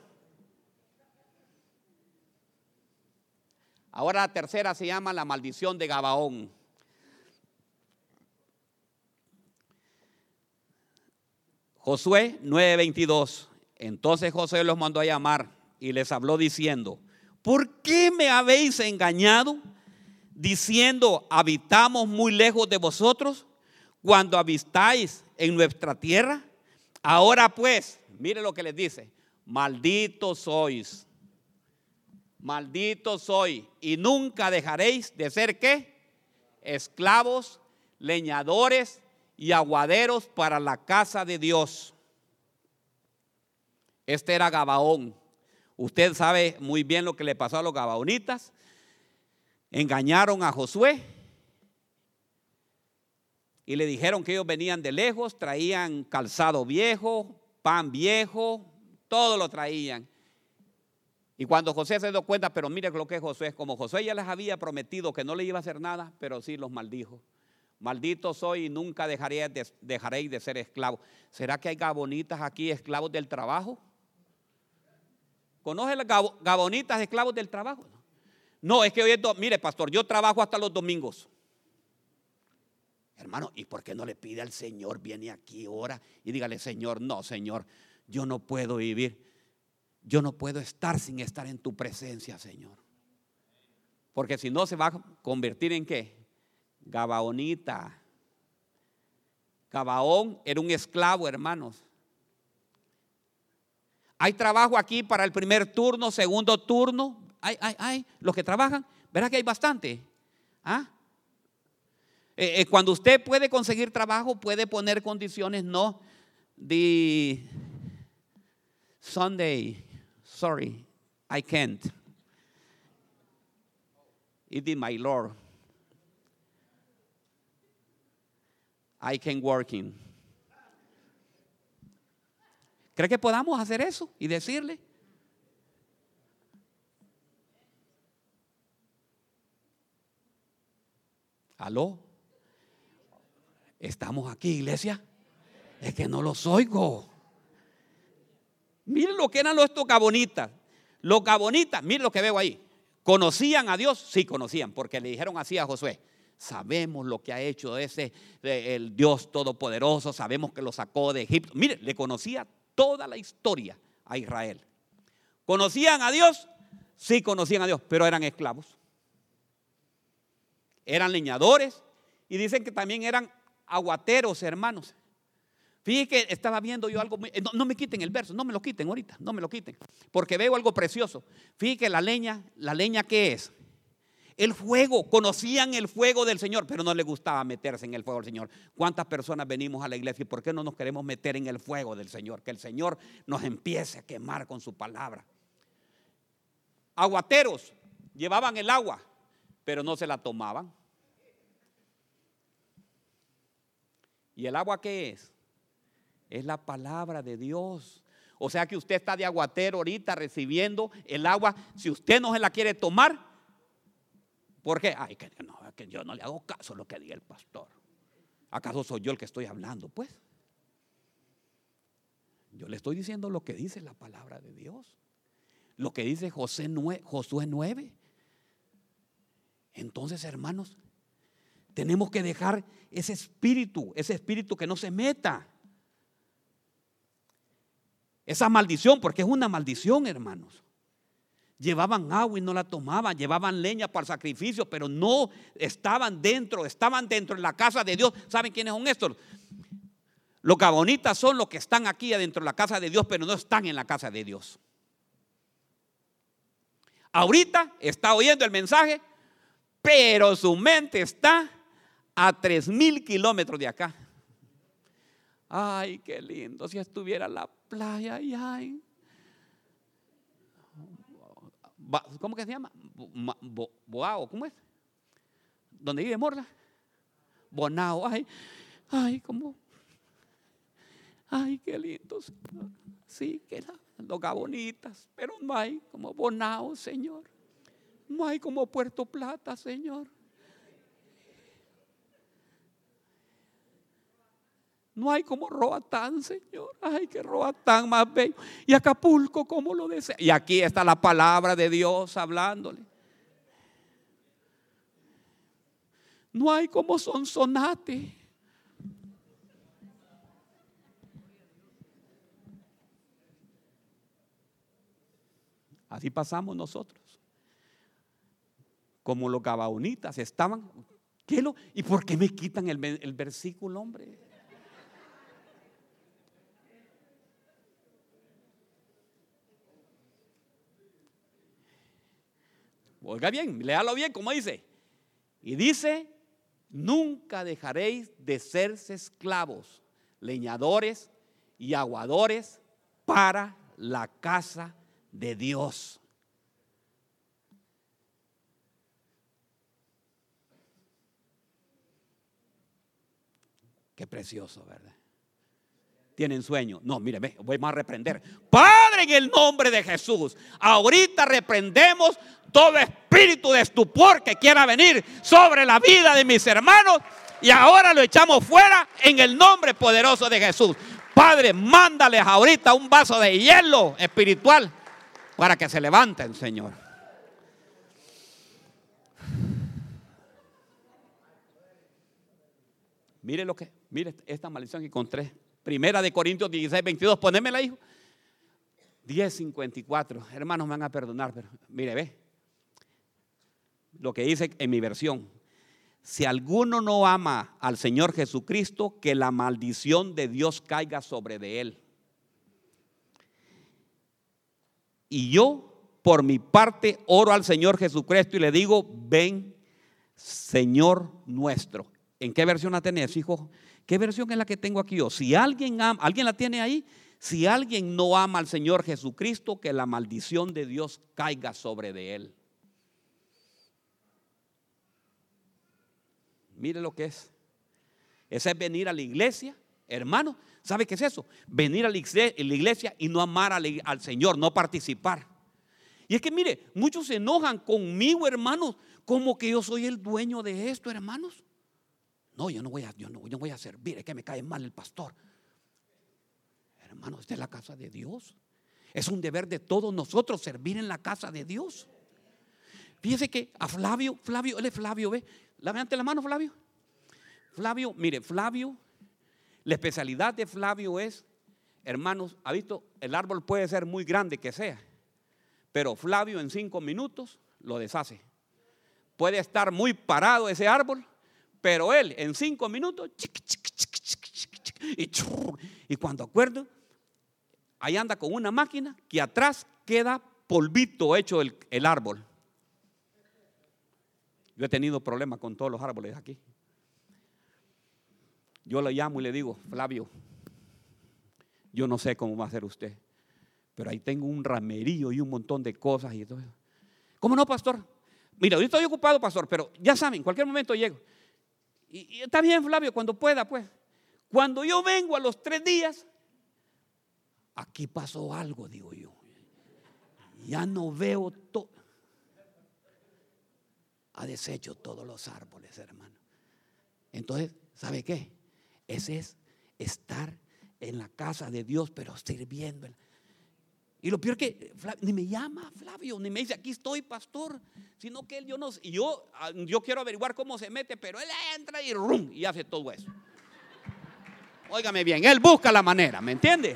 Ahora la tercera se llama la maldición de Gabaón. Josué 9:22. Entonces Josué los mandó a llamar y les habló diciendo, ¿por qué me habéis engañado diciendo, habitamos muy lejos de vosotros cuando habitáis en nuestra tierra? Ahora pues, mire lo que les dice, Maldito sois, maldito soy, y nunca dejaréis de ser qué? Esclavos, leñadores y aguaderos para la casa de Dios. Este era Gabaón. Usted sabe muy bien lo que le pasó a los gabaonitas. Engañaron a Josué y le dijeron que ellos venían de lejos, traían calzado viejo, pan viejo, todo lo traían. Y cuando José se dio cuenta, pero mire lo que es José, como José ya les había prometido que no le iba a hacer nada, pero sí los maldijo. Maldito soy y nunca dejaré de, dejaréis de ser esclavos. ¿Será que hay gabonitas aquí, esclavos del trabajo? ¿Conoce las gabonitas, esclavos del trabajo? No, es que hoy es, mire pastor, yo trabajo hasta los domingos. Hermano, ¿y por qué no le pide al Señor, viene aquí, ora y dígale, Señor, no, Señor, yo no puedo vivir, yo no puedo estar sin estar en tu presencia, Señor. Porque si no se va a convertir en qué? Gabaonita. Gabaón era un esclavo, hermanos. Hay trabajo aquí para el primer turno, segundo turno. Hay, hay, hay. Los que trabajan, verá que hay bastante. ¿Ah? Eh, eh, cuando usted puede conseguir trabajo, puede poner condiciones, no. The Sunday, sorry, I can't. It is my Lord. I can working. ¿Cree que podamos hacer eso y decirle? ¿Aló? ¿Estamos aquí, iglesia? Es que no los oigo. Miren lo que eran los estos gabonitas. Los gabonitas, miren lo que veo ahí. ¿Conocían a Dios? Sí, conocían, porque le dijeron así a Josué. Sabemos lo que ha hecho ese el Dios todopoderoso, sabemos que lo sacó de Egipto. Mire, le conocía toda la historia a Israel. ¿Conocían a Dios? Sí, conocían a Dios, pero eran esclavos. Eran leñadores y dicen que también eran aguateros, hermanos. Fíjense que estaba viendo yo algo, eh, no, me quiten el verso, no me lo quiten ahorita, no me lo quiten, porque veo algo precioso. Fíjense que la leña, la leña ¿qué es? El fuego, conocían el fuego del Señor, pero no les gustaba meterse en el fuego del Señor. ¿Cuántas personas venimos a la iglesia y por qué no nos queremos meter en el fuego del Señor? Que el Señor nos empiece a quemar con su palabra. Aguateros llevaban el agua, pero no se la tomaban. ¿Y el agua qué es? Es la palabra de Dios. O sea que usted está de aguatero ahorita recibiendo el agua. Si usted no se la quiere tomar, ¿Por qué? Ay, que, no, que yo no le hago caso a lo que diga el pastor. ¿Acaso soy yo el que estoy hablando? Pues yo le estoy diciendo lo que dice la palabra de Dios. Lo que dice José Josué 9. Entonces, hermanos, tenemos que dejar ese espíritu, ese espíritu que no se meta. Esa maldición, porque es una maldición, hermanos. Llevaban agua y no la tomaban, llevaban leña para el sacrificio, pero no estaban dentro, estaban dentro de la casa de Dios. ¿Saben quiénes son estos? Los gabonitas son los que están aquí adentro de la casa de Dios, pero no están en la casa de Dios. Ahorita está oyendo el mensaje, pero su mente está a tres mil kilómetros de acá. Ay, qué lindo si estuviera la playa. Ay. ¿cómo que se llama? Boao, ¿cómo es? ¿Dónde vive Morla? Bonao, ay, ay, ¿cómo? Ay, qué lindo, Sí, que loca bonitas, pero no hay como Bonao, Señor. No hay como Puerto Plata, Señor. No hay como Roatán, Señor. Ay, que Roatán más bello. Y Acapulco, como lo desea. Y aquí está la palabra de Dios hablándole. No hay como Sonsonate. Así pasamos nosotros. Como los gabaonitas estaban. ¿Qué lo, ¿Y por qué me quitan el, el versículo, hombre? Oiga bien, léalo bien, como dice. Y dice, nunca dejaréis de serse esclavos, leñadores y aguadores para la casa de Dios. Qué precioso, ¿verdad? Tienen sueño. No, mire, voy más a reprender. Padre, en el nombre de Jesús, ahorita reprendemos todo espíritu de estupor que quiera venir sobre la vida de mis hermanos y ahora lo echamos fuera en el nombre poderoso de Jesús. Padre, mándales ahorita un vaso de hielo espiritual para que se levanten, Señor. Mire lo que, mire esta maldición que encontré. Primera de Corintios 16, 22. Ponémela, hijo. 10, 54. Hermanos, me van a perdonar, pero mire, ve. Lo que dice en mi versión. Si alguno no ama al Señor Jesucristo, que la maldición de Dios caiga sobre de él. Y yo, por mi parte, oro al Señor Jesucristo y le digo, ven, Señor nuestro. ¿En qué versión la tenés, hijo? ¿Qué versión es la que tengo aquí yo? Si alguien ama, ¿alguien la tiene ahí? Si alguien no ama al Señor Jesucristo, que la maldición de Dios caiga sobre de él. Mire lo que es. Ese es venir a la iglesia, hermano. ¿Sabe qué es eso? Venir a la iglesia y no amar al Señor, no participar. Y es que mire, muchos se enojan conmigo, hermanos, como que yo soy el dueño de esto, hermanos. No, yo no voy a, yo no, voy a servir, es que me cae mal el pastor. Hermano, esta es la casa de Dios. Es un deber de todos nosotros servir en la casa de Dios. Fíjese que a Flavio, Flavio, él es Flavio, ve, levante la mano, Flavio. Flavio, mire, Flavio, la especialidad de Flavio es, hermanos, ha visto, el árbol puede ser muy grande que sea, pero Flavio en cinco minutos lo deshace. Puede estar muy parado ese árbol, pero él en cinco minutos, y, cuando acuerdo, ahí anda con una máquina que atrás queda polvito hecho el, el árbol. Yo he tenido problemas con todos los árboles aquí. Yo le llamo y le digo, Flavio, yo no sé cómo va a ser usted, pero ahí tengo un ramerillo y un montón de cosas y todo. ¿Cómo no, pastor? Mira, yo estoy ocupado, pastor, pero ya saben, en cualquier momento llego. Y, está bien, Flavio, cuando pueda, pues. Cuando yo vengo a los tres días, aquí pasó algo, digo yo. Ya no veo todo. Ha deshecho todos los árboles, hermano. Entonces, ¿sabe qué? Ese es estar en la casa de Dios, pero sirviendo. Y lo peor que ni me llama Flavio, ni me dice, aquí estoy, pastor, sino que él, yo no, y yo, ah, yo quiero averiguar cómo se mete, pero él entra y rum, y hace todo eso. Óigame bien, él busca la manera, ¿me entiende?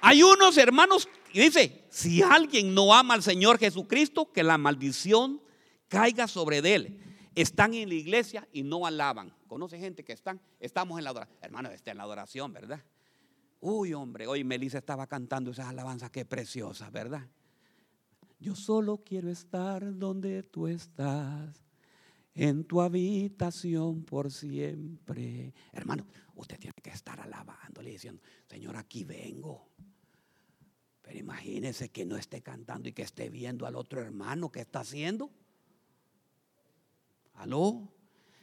Hay unos hermanos, y dice, si alguien no ama al Señor Jesucristo, que la maldición caiga sobre él. Están en la iglesia y no alaban. Conoce gente que están, estamos en la adoración. Hermano, está en la adoración, ¿verdad? Uy, hombre, hoy Melissa estaba cantando esas alabanzas, qué preciosas, ¿verdad? Yo solo quiero estar donde tú estás, en tu habitación por siempre. Hermano, usted tiene que estar alabándole, diciendo, Señor, aquí vengo. Pero imagínese que no esté cantando y que esté viendo al otro hermano que está haciendo. ¿Aló?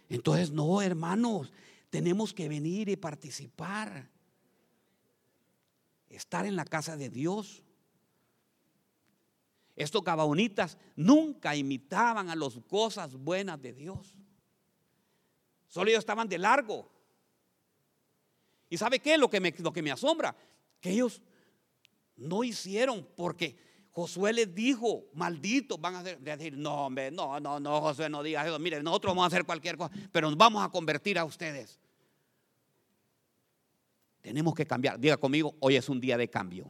Entonces, no, hermanos, tenemos que venir y participar estar en la casa de Dios. Estos gabaonitas nunca imitaban a las cosas buenas de Dios. Solo ellos estaban de largo. ¿Y sabe qué? Lo que me, lo que me asombra, que ellos no hicieron porque Josué les dijo, malditos van a decir, no, hombre, no, no, no, Josué, no digas eso. Mire, nosotros vamos a hacer cualquier cosa, pero nos vamos a convertir a ustedes. Tenemos que cambiar. Diga conmigo, hoy es un día de cambio.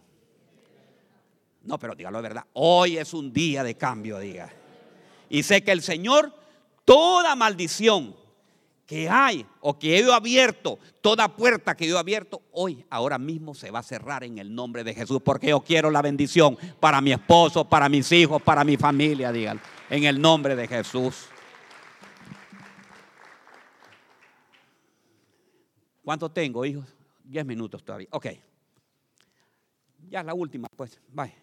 No, pero dígalo de verdad. Hoy es un día de cambio, diga. Y sé que el Señor, toda maldición que hay o que he abierto, toda puerta que yo he abierto, hoy, ahora mismo se va a cerrar en el nombre de Jesús, porque yo quiero la bendición para mi esposo, para mis hijos, para mi familia, digan, en el nombre de Jesús. ¿Cuánto tengo, hijos? 10 minutos todavía. Ok. Ya la última, pues. Bye.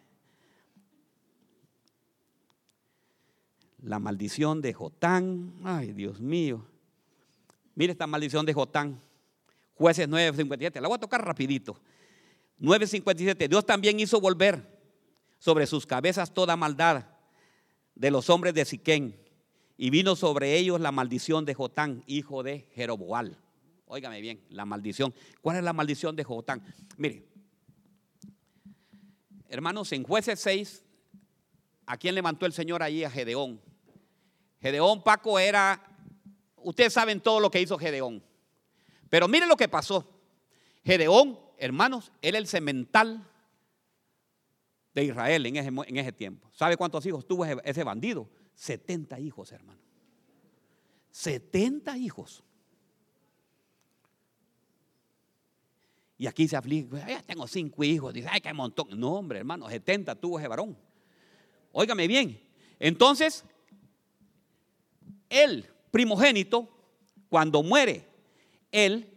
La maldición de Jotán. Ay, Dios mío. Mire esta maldición de Jotán. Jueces 9:57. La voy a tocar rapidito. 9:57. Dios también hizo volver sobre sus cabezas toda maldad de los hombres de Siquén. Y vino sobre ellos la maldición de Jotán, hijo de Jeroboal. Óigame bien, la maldición. ¿Cuál es la maldición de Jotán? Mire, hermanos, en jueces 6, ¿a quién levantó el Señor ahí? A Gedeón. Gedeón, Paco, era, ustedes saben todo lo que hizo Gedeón. Pero miren lo que pasó. Gedeón, hermanos, era el cemental de Israel en ese, en ese tiempo. ¿Sabe cuántos hijos tuvo ese, bandido? 70 hijos, hermano. 70 hijos. Y aquí se aflige, ya tengo cinco hijos, dice, ay, qué montón. No, hombre, hermano, 70 tuvo ese varón. Óigame bien. Entonces, el primogénito, cuando muere, él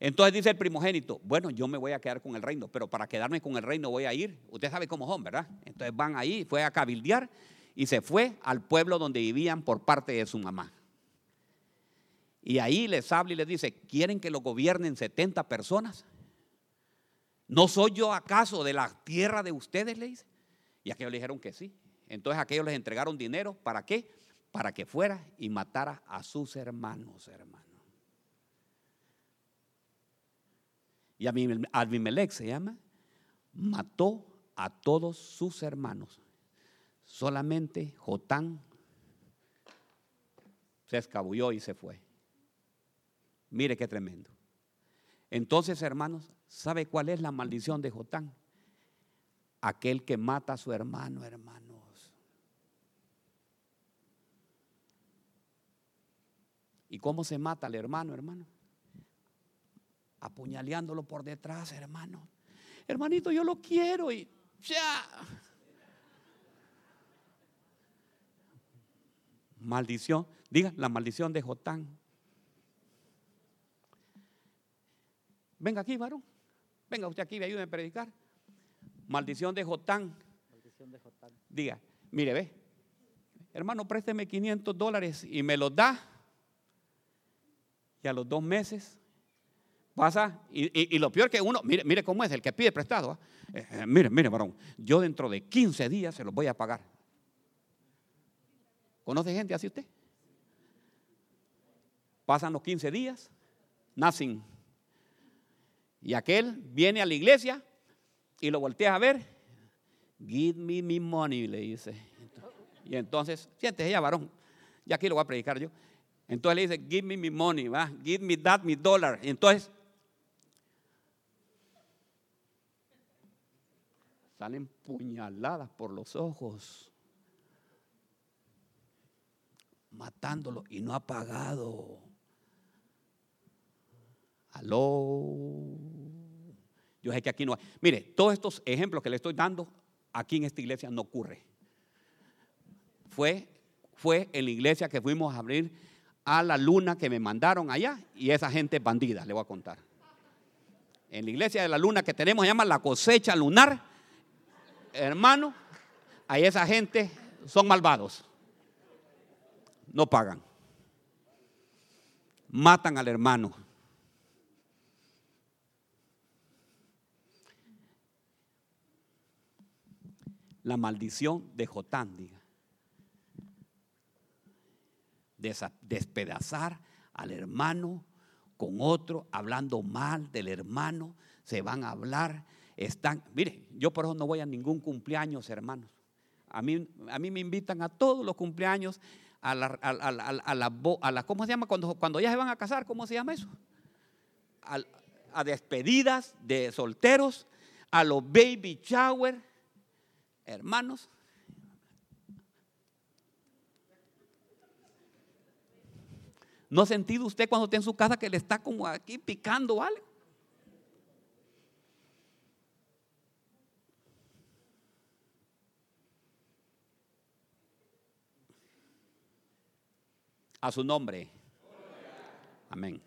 entonces dice el primogénito, bueno, yo me voy a quedar con el reino, pero para quedarme con el reino voy a ir. Usted sabe cómo son, ¿verdad? Entonces van ahí, fue a cabildear y se fue al pueblo donde vivían por parte de su mamá. Y ahí les habla y les dice, ¿quieren que lo gobiernen 70 personas? ¿No soy yo acaso de la tierra de ustedes? Le dice. Y aquellos le dijeron que sí. Entonces aquellos les entregaron dinero, ¿para qué? Para que fuera y matara a sus hermanos, hermanos. y Abimelech se llama, mató a todos sus hermanos. Solamente Jotán se escabulló y se fue. Mire qué tremendo. Entonces, hermanos, ¿sabe cuál es la maldición de Jotán? Aquel que mata a su hermano, hermanos. ¿Y cómo se mata al hermano, hermano? apuñaleándolo por detrás, hermano. Hermanito, yo lo quiero y ya. Maldición, diga la maldición de Jotán. Venga aquí, varón. Venga usted aquí, me ayude a predicar. Maldición de Jotán. Maldición de Jotán. Diga, mire, ve. Hermano, présteme 500 dólares y me los da. Y a los dos meses Pasa, y, lo peor que uno, mire, mire cómo es, el que pide prestado. ¿ah? Eh, eh, mire, mire, varón, yo dentro de 15 días se los voy a pagar. ¿Conoce gente así usted? Pasan los 15 días, nacen. Y aquel viene a la iglesia y lo voltea a ver. Give me my money, le dice. Y entonces, siéntese ya, varón. Ya aquí lo voy a predicar yo. Entonces le dice, give me my money, ¿va? give me that, mi dollar. Y entonces salen puñaladas por los ojos, matándolo y no ha pagado. Aló. Yo sé que aquí no hay. Mire, todos estos ejemplos que le estoy dando, aquí en esta iglesia no ocurre. Fue, fue en la iglesia que fuimos a abrir a la luna que me mandaron allá y esa gente bandida, le voy a contar. En la iglesia de la luna que tenemos se llama la cosecha lunar hermano, ahí esa gente son malvados. No pagan. Matan al hermano. La maldición de Jotán, diga. Despedazar al hermano con otro, hablando mal del hermano, se van a hablar están, mire, yo por eso no voy a ningún cumpleaños, hermanos. A mí, a mí me invitan a todos los cumpleaños, a la, a, a, la, ¿cómo se llama? Cuando, cuando ya se van a casar, ¿cómo se llama eso? a despedidas de solteros, a los baby shower, hermanos. ¿No ha sentido usted cuando está en su casa que le está como aquí picando algo? a su nombre. Amén.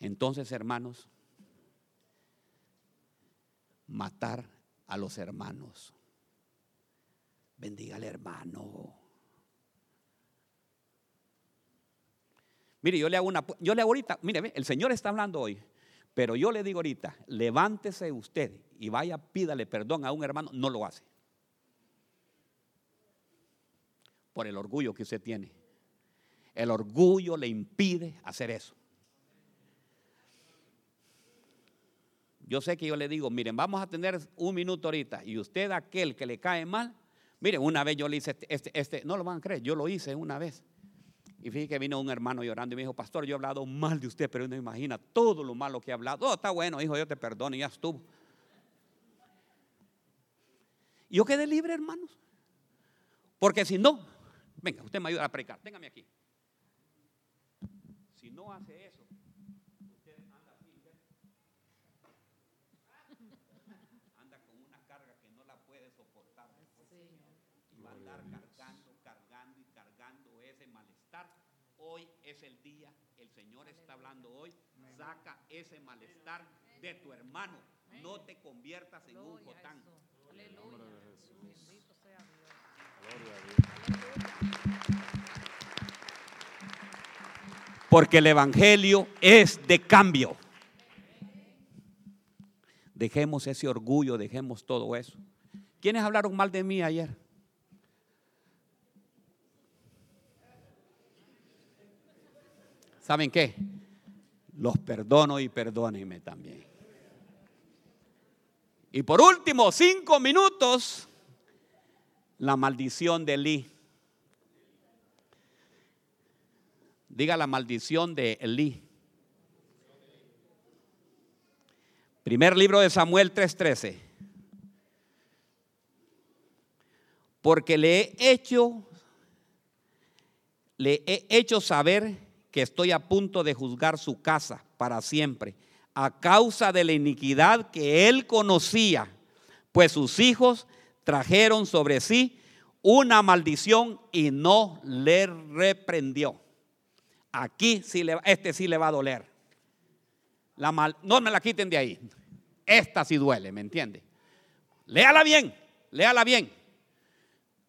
Entonces, hermanos, matar a los hermanos. Bendiga al hermano. Mire, yo le hago una, yo le hago ahorita, mire, el Señor está hablando hoy, pero yo le digo ahorita, levántese usted y vaya, pídale perdón a un hermano, no lo hace. Por el orgullo que usted tiene. El orgullo le impide hacer eso. Yo sé que yo le digo, miren, vamos a tener un minuto ahorita y usted aquel que le cae mal, miren, una vez yo le hice este, este, este no lo van a creer, yo lo hice una vez. Y fíjate que vino un hermano llorando y me dijo, pastor, yo he hablado mal de usted, pero no imagina todo lo malo que he hablado. Oh, está bueno, hijo, yo te perdono y ya estuvo. Yo quedé libre, hermanos. Porque si no, venga, usted me ayuda a predicar, téngame aquí. Si no hace eso, usted anda así, anda con una carga que no la puede soportar. Y va a andar cargando, cargando y cargando ese malestar. Hoy es el día, el Señor está hablando hoy. Saca ese malestar de tu hermano. No te conviertas en un jotán. Aleluya. Bendito sea Dios. Gloria a Dios. Porque el Evangelio es de cambio. Dejemos ese orgullo, dejemos todo eso. ¿Quiénes hablaron mal de mí ayer? ¿Saben qué? Los perdono y perdónenme también. Y por último, cinco minutos, la maldición de Elí. Diga la maldición de Elí. Primer libro de Samuel 3:13. Porque le he hecho le he hecho saber que estoy a punto de juzgar su casa para siempre a causa de la iniquidad que él conocía, pues sus hijos trajeron sobre sí una maldición y no le reprendió. Aquí sí le, este sí le va a doler. No me la quiten de ahí. Esta sí duele, ¿me entiende? Léala bien, léala bien.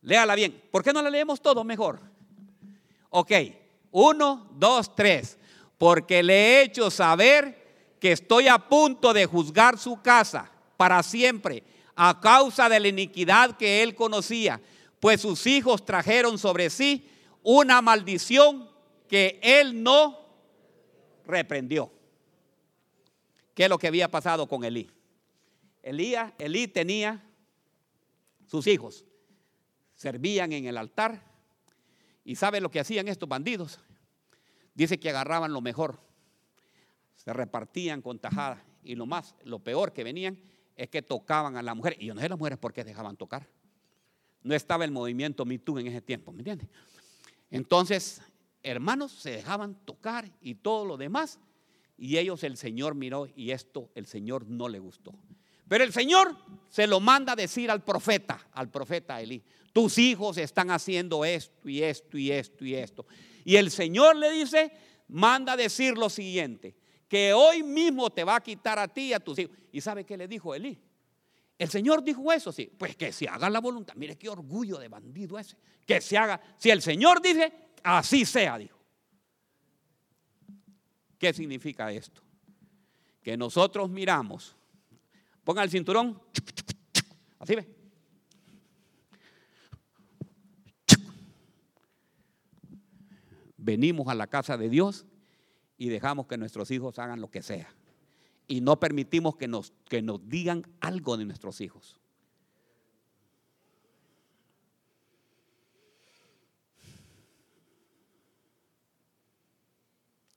Léala bien. ¿Por qué no la leemos todo mejor? Ok, uno, dos, tres. Porque le he hecho saber que estoy a punto de juzgar su casa para siempre a causa de la iniquidad que él conocía, pues sus hijos trajeron sobre sí una maldición que él no reprendió. ¿Qué es lo que había pasado con Elí? Elías, Elí tenía sus hijos, servían en el altar y ¿sabe lo que hacían estos bandidos? Dice que agarraban lo mejor se repartían con tajada. Y lo más, lo peor que venían es que tocaban a la mujer. Y yo no sé las mujeres por qué dejaban tocar. No estaba el movimiento Me Too en ese tiempo, ¿me entiendes? Entonces, hermanos se dejaban tocar y todo lo demás. Y ellos el Señor miró y esto el Señor no le gustó. Pero el Señor se lo manda a decir al profeta, al profeta Elí. Tus hijos están haciendo esto y esto y esto y esto. Y el Señor le dice, manda a decir lo siguiente que hoy mismo te va a quitar a ti y a tus hijos. ¿Y sabe qué le dijo Elí? El Señor dijo eso, sí. Pues que se haga la voluntad. Mire qué orgullo de bandido ese. Que se haga. Si el Señor dice, así sea, dijo. ¿Qué significa esto? Que nosotros miramos. Ponga el cinturón. Así ve. Venimos a la casa de Dios y dejamos que nuestros hijos hagan lo que sea. Y no permitimos que nos, que nos digan algo de nuestros hijos.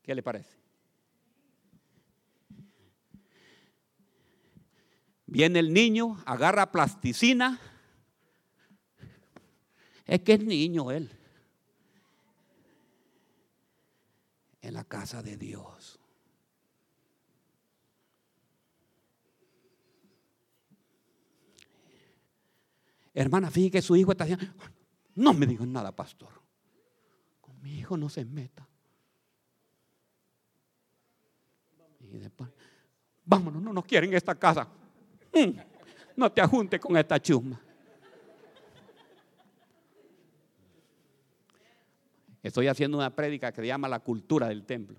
¿Qué le parece? Viene el niño, agarra plasticina. Es que es niño él. en la casa de Dios. Hermana, fíjate que su hijo está diciendo, no me digan nada, pastor. Con mi hijo no se meta. Y después, vámonos, no nos quieren en esta casa. Mm, no te ajunte con esta chusma. Estoy haciendo una prédica que se llama la cultura del templo.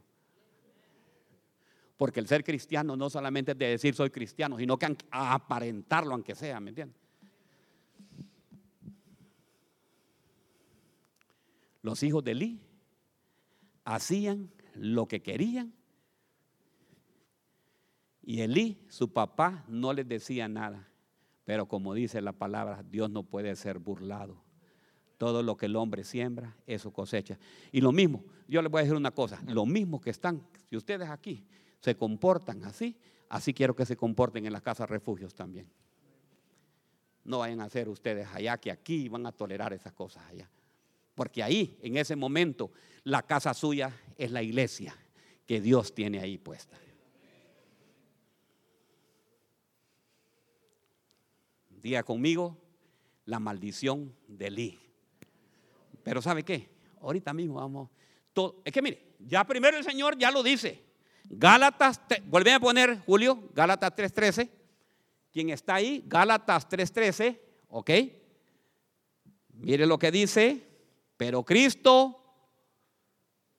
Porque el ser cristiano no solamente es de decir soy cristiano, sino que aparentarlo aunque sea, ¿me entiendes? Los hijos de Eli hacían lo que querían y Elí, su papá, no les decía nada. Pero como dice la palabra, Dios no puede ser burlado. Todo lo que el hombre siembra, eso cosecha. Y lo mismo, yo les voy a decir una cosa, lo mismo que están, si ustedes aquí se comportan así, así quiero que se comporten en las casas refugios también. No vayan a hacer ustedes allá que aquí van a tolerar esas cosas allá. Porque ahí, en ese momento, la casa suya es la iglesia que Dios tiene ahí puesta. Diga conmigo la maldición de Lee. Pero ¿sabe qué? Ahorita mismo vamos. Todo, es que mire, ya primero el Señor ya lo dice. Gálatas, vuelve a poner, Julio, Gálatas 3.13. ¿Quién está ahí? Gálatas 3.13, ¿ok? Mire lo que dice. Pero Cristo,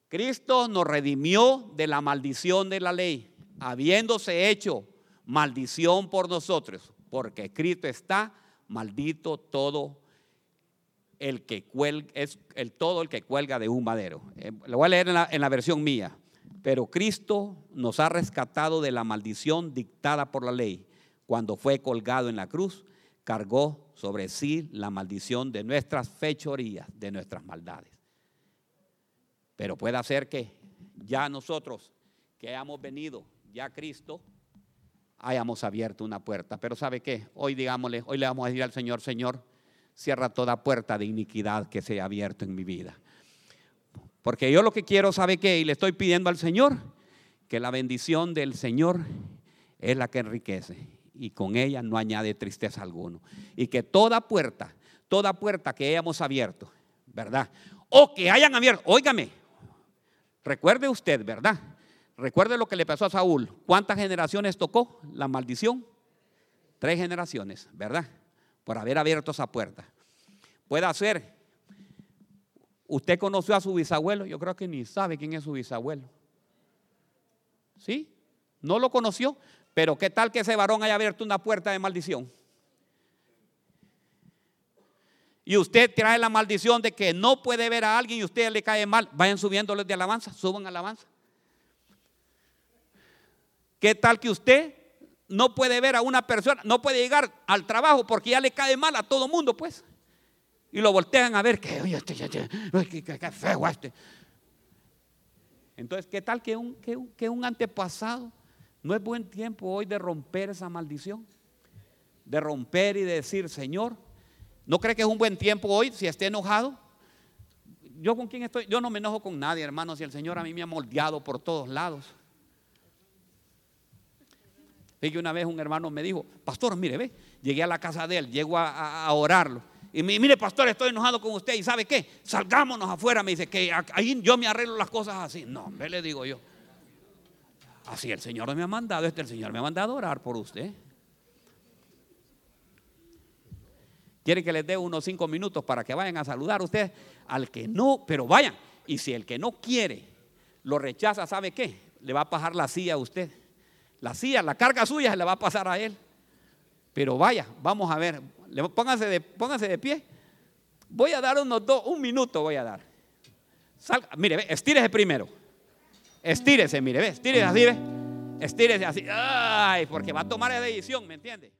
Cristo nos redimió de la maldición de la ley, habiéndose hecho maldición por nosotros porque escrito está, maldito todo el que cuelga, es el todo el que cuelga de un madero. Eh, lo voy a leer en la, en la versión mía. Pero Cristo nos ha rescatado de la maldición dictada por la ley. Cuando fue colgado en la cruz, cargó sobre sí la maldición de nuestras fechorías, de nuestras maldades. Pero puede ser que ya nosotros que hayamos venido, ya Cristo, hayamos abierto una puerta. Pero ¿sabe qué? Hoy digámosle, hoy le vamos a decir al Señor, Señor, cierra toda puerta de iniquidad que se ha abierto en mi vida. Porque yo lo que quiero, ¿sabe qué? Y le estoy pidiendo al Señor que la bendición del Señor es la que enriquece y con ella no añade tristeza alguno. Y que toda puerta, toda puerta que hayamos abierto, ¿verdad? O que hayan abierto, óigame, recuerde usted, ¿verdad? Recuerde lo que le pasó a Saúl. ¿Cuántas generaciones tocó la maldición? Tres generaciones, ¿verdad? Por haber abierto esa puerta. Puede ser. Usted conoció a su bisabuelo. Yo creo que ni sabe quién es su bisabuelo. ¿Sí? No lo conoció. Pero ¿qué tal que ese varón haya abierto una puerta de maldición? Y usted trae la maldición de que no puede ver a alguien y usted le cae mal. Vayan subiéndoles de alabanza, suban alabanza. ¿Qué tal que usted no puede ver a una persona, no puede llegar al trabajo porque ya le cae mal a todo mundo, pues? Y lo voltean a ver, que, este, qué, feo este. Entonces, ¿qué tal que un, que, que un antepasado no es buen tiempo hoy de romper esa maldición? De romper y de decir, Señor, ¿no cree que es un buen tiempo hoy si esté enojado? Yo con quién estoy, yo no me enojo con nadie, hermano, si el Señor a mí me ha moldeado por todos lados. Que una vez un hermano me dijo, pastor, mire, ve, llegué a la casa de él, llego a, orarlo. Y me mire, pastor, estoy enojado con usted. ¿Y sabe qué? Salgámonos afuera. Me dice que ahí yo me arreglo las cosas así. No, ve, le digo yo. Así el Señor me ha mandado, este el Señor me ha mandado a orar por usted. Quiere que les dé unos cinco minutos para que vayan a saludar a usted al que no, pero vayan. Y si el que no quiere lo rechaza, ¿sabe qué? Le va a pasar la silla a usted. La silla, la carga suya se le va a pasar a él. Pero vaya, vamos a ver, pónganse de, de pie. Voy a dar unos dos, un minuto voy a dar. mire, ve, estírese primero. Estírese, mire, ve, estírese así, ve. Estírese así. Ay, porque va a tomar la decisión, ¿me entiende?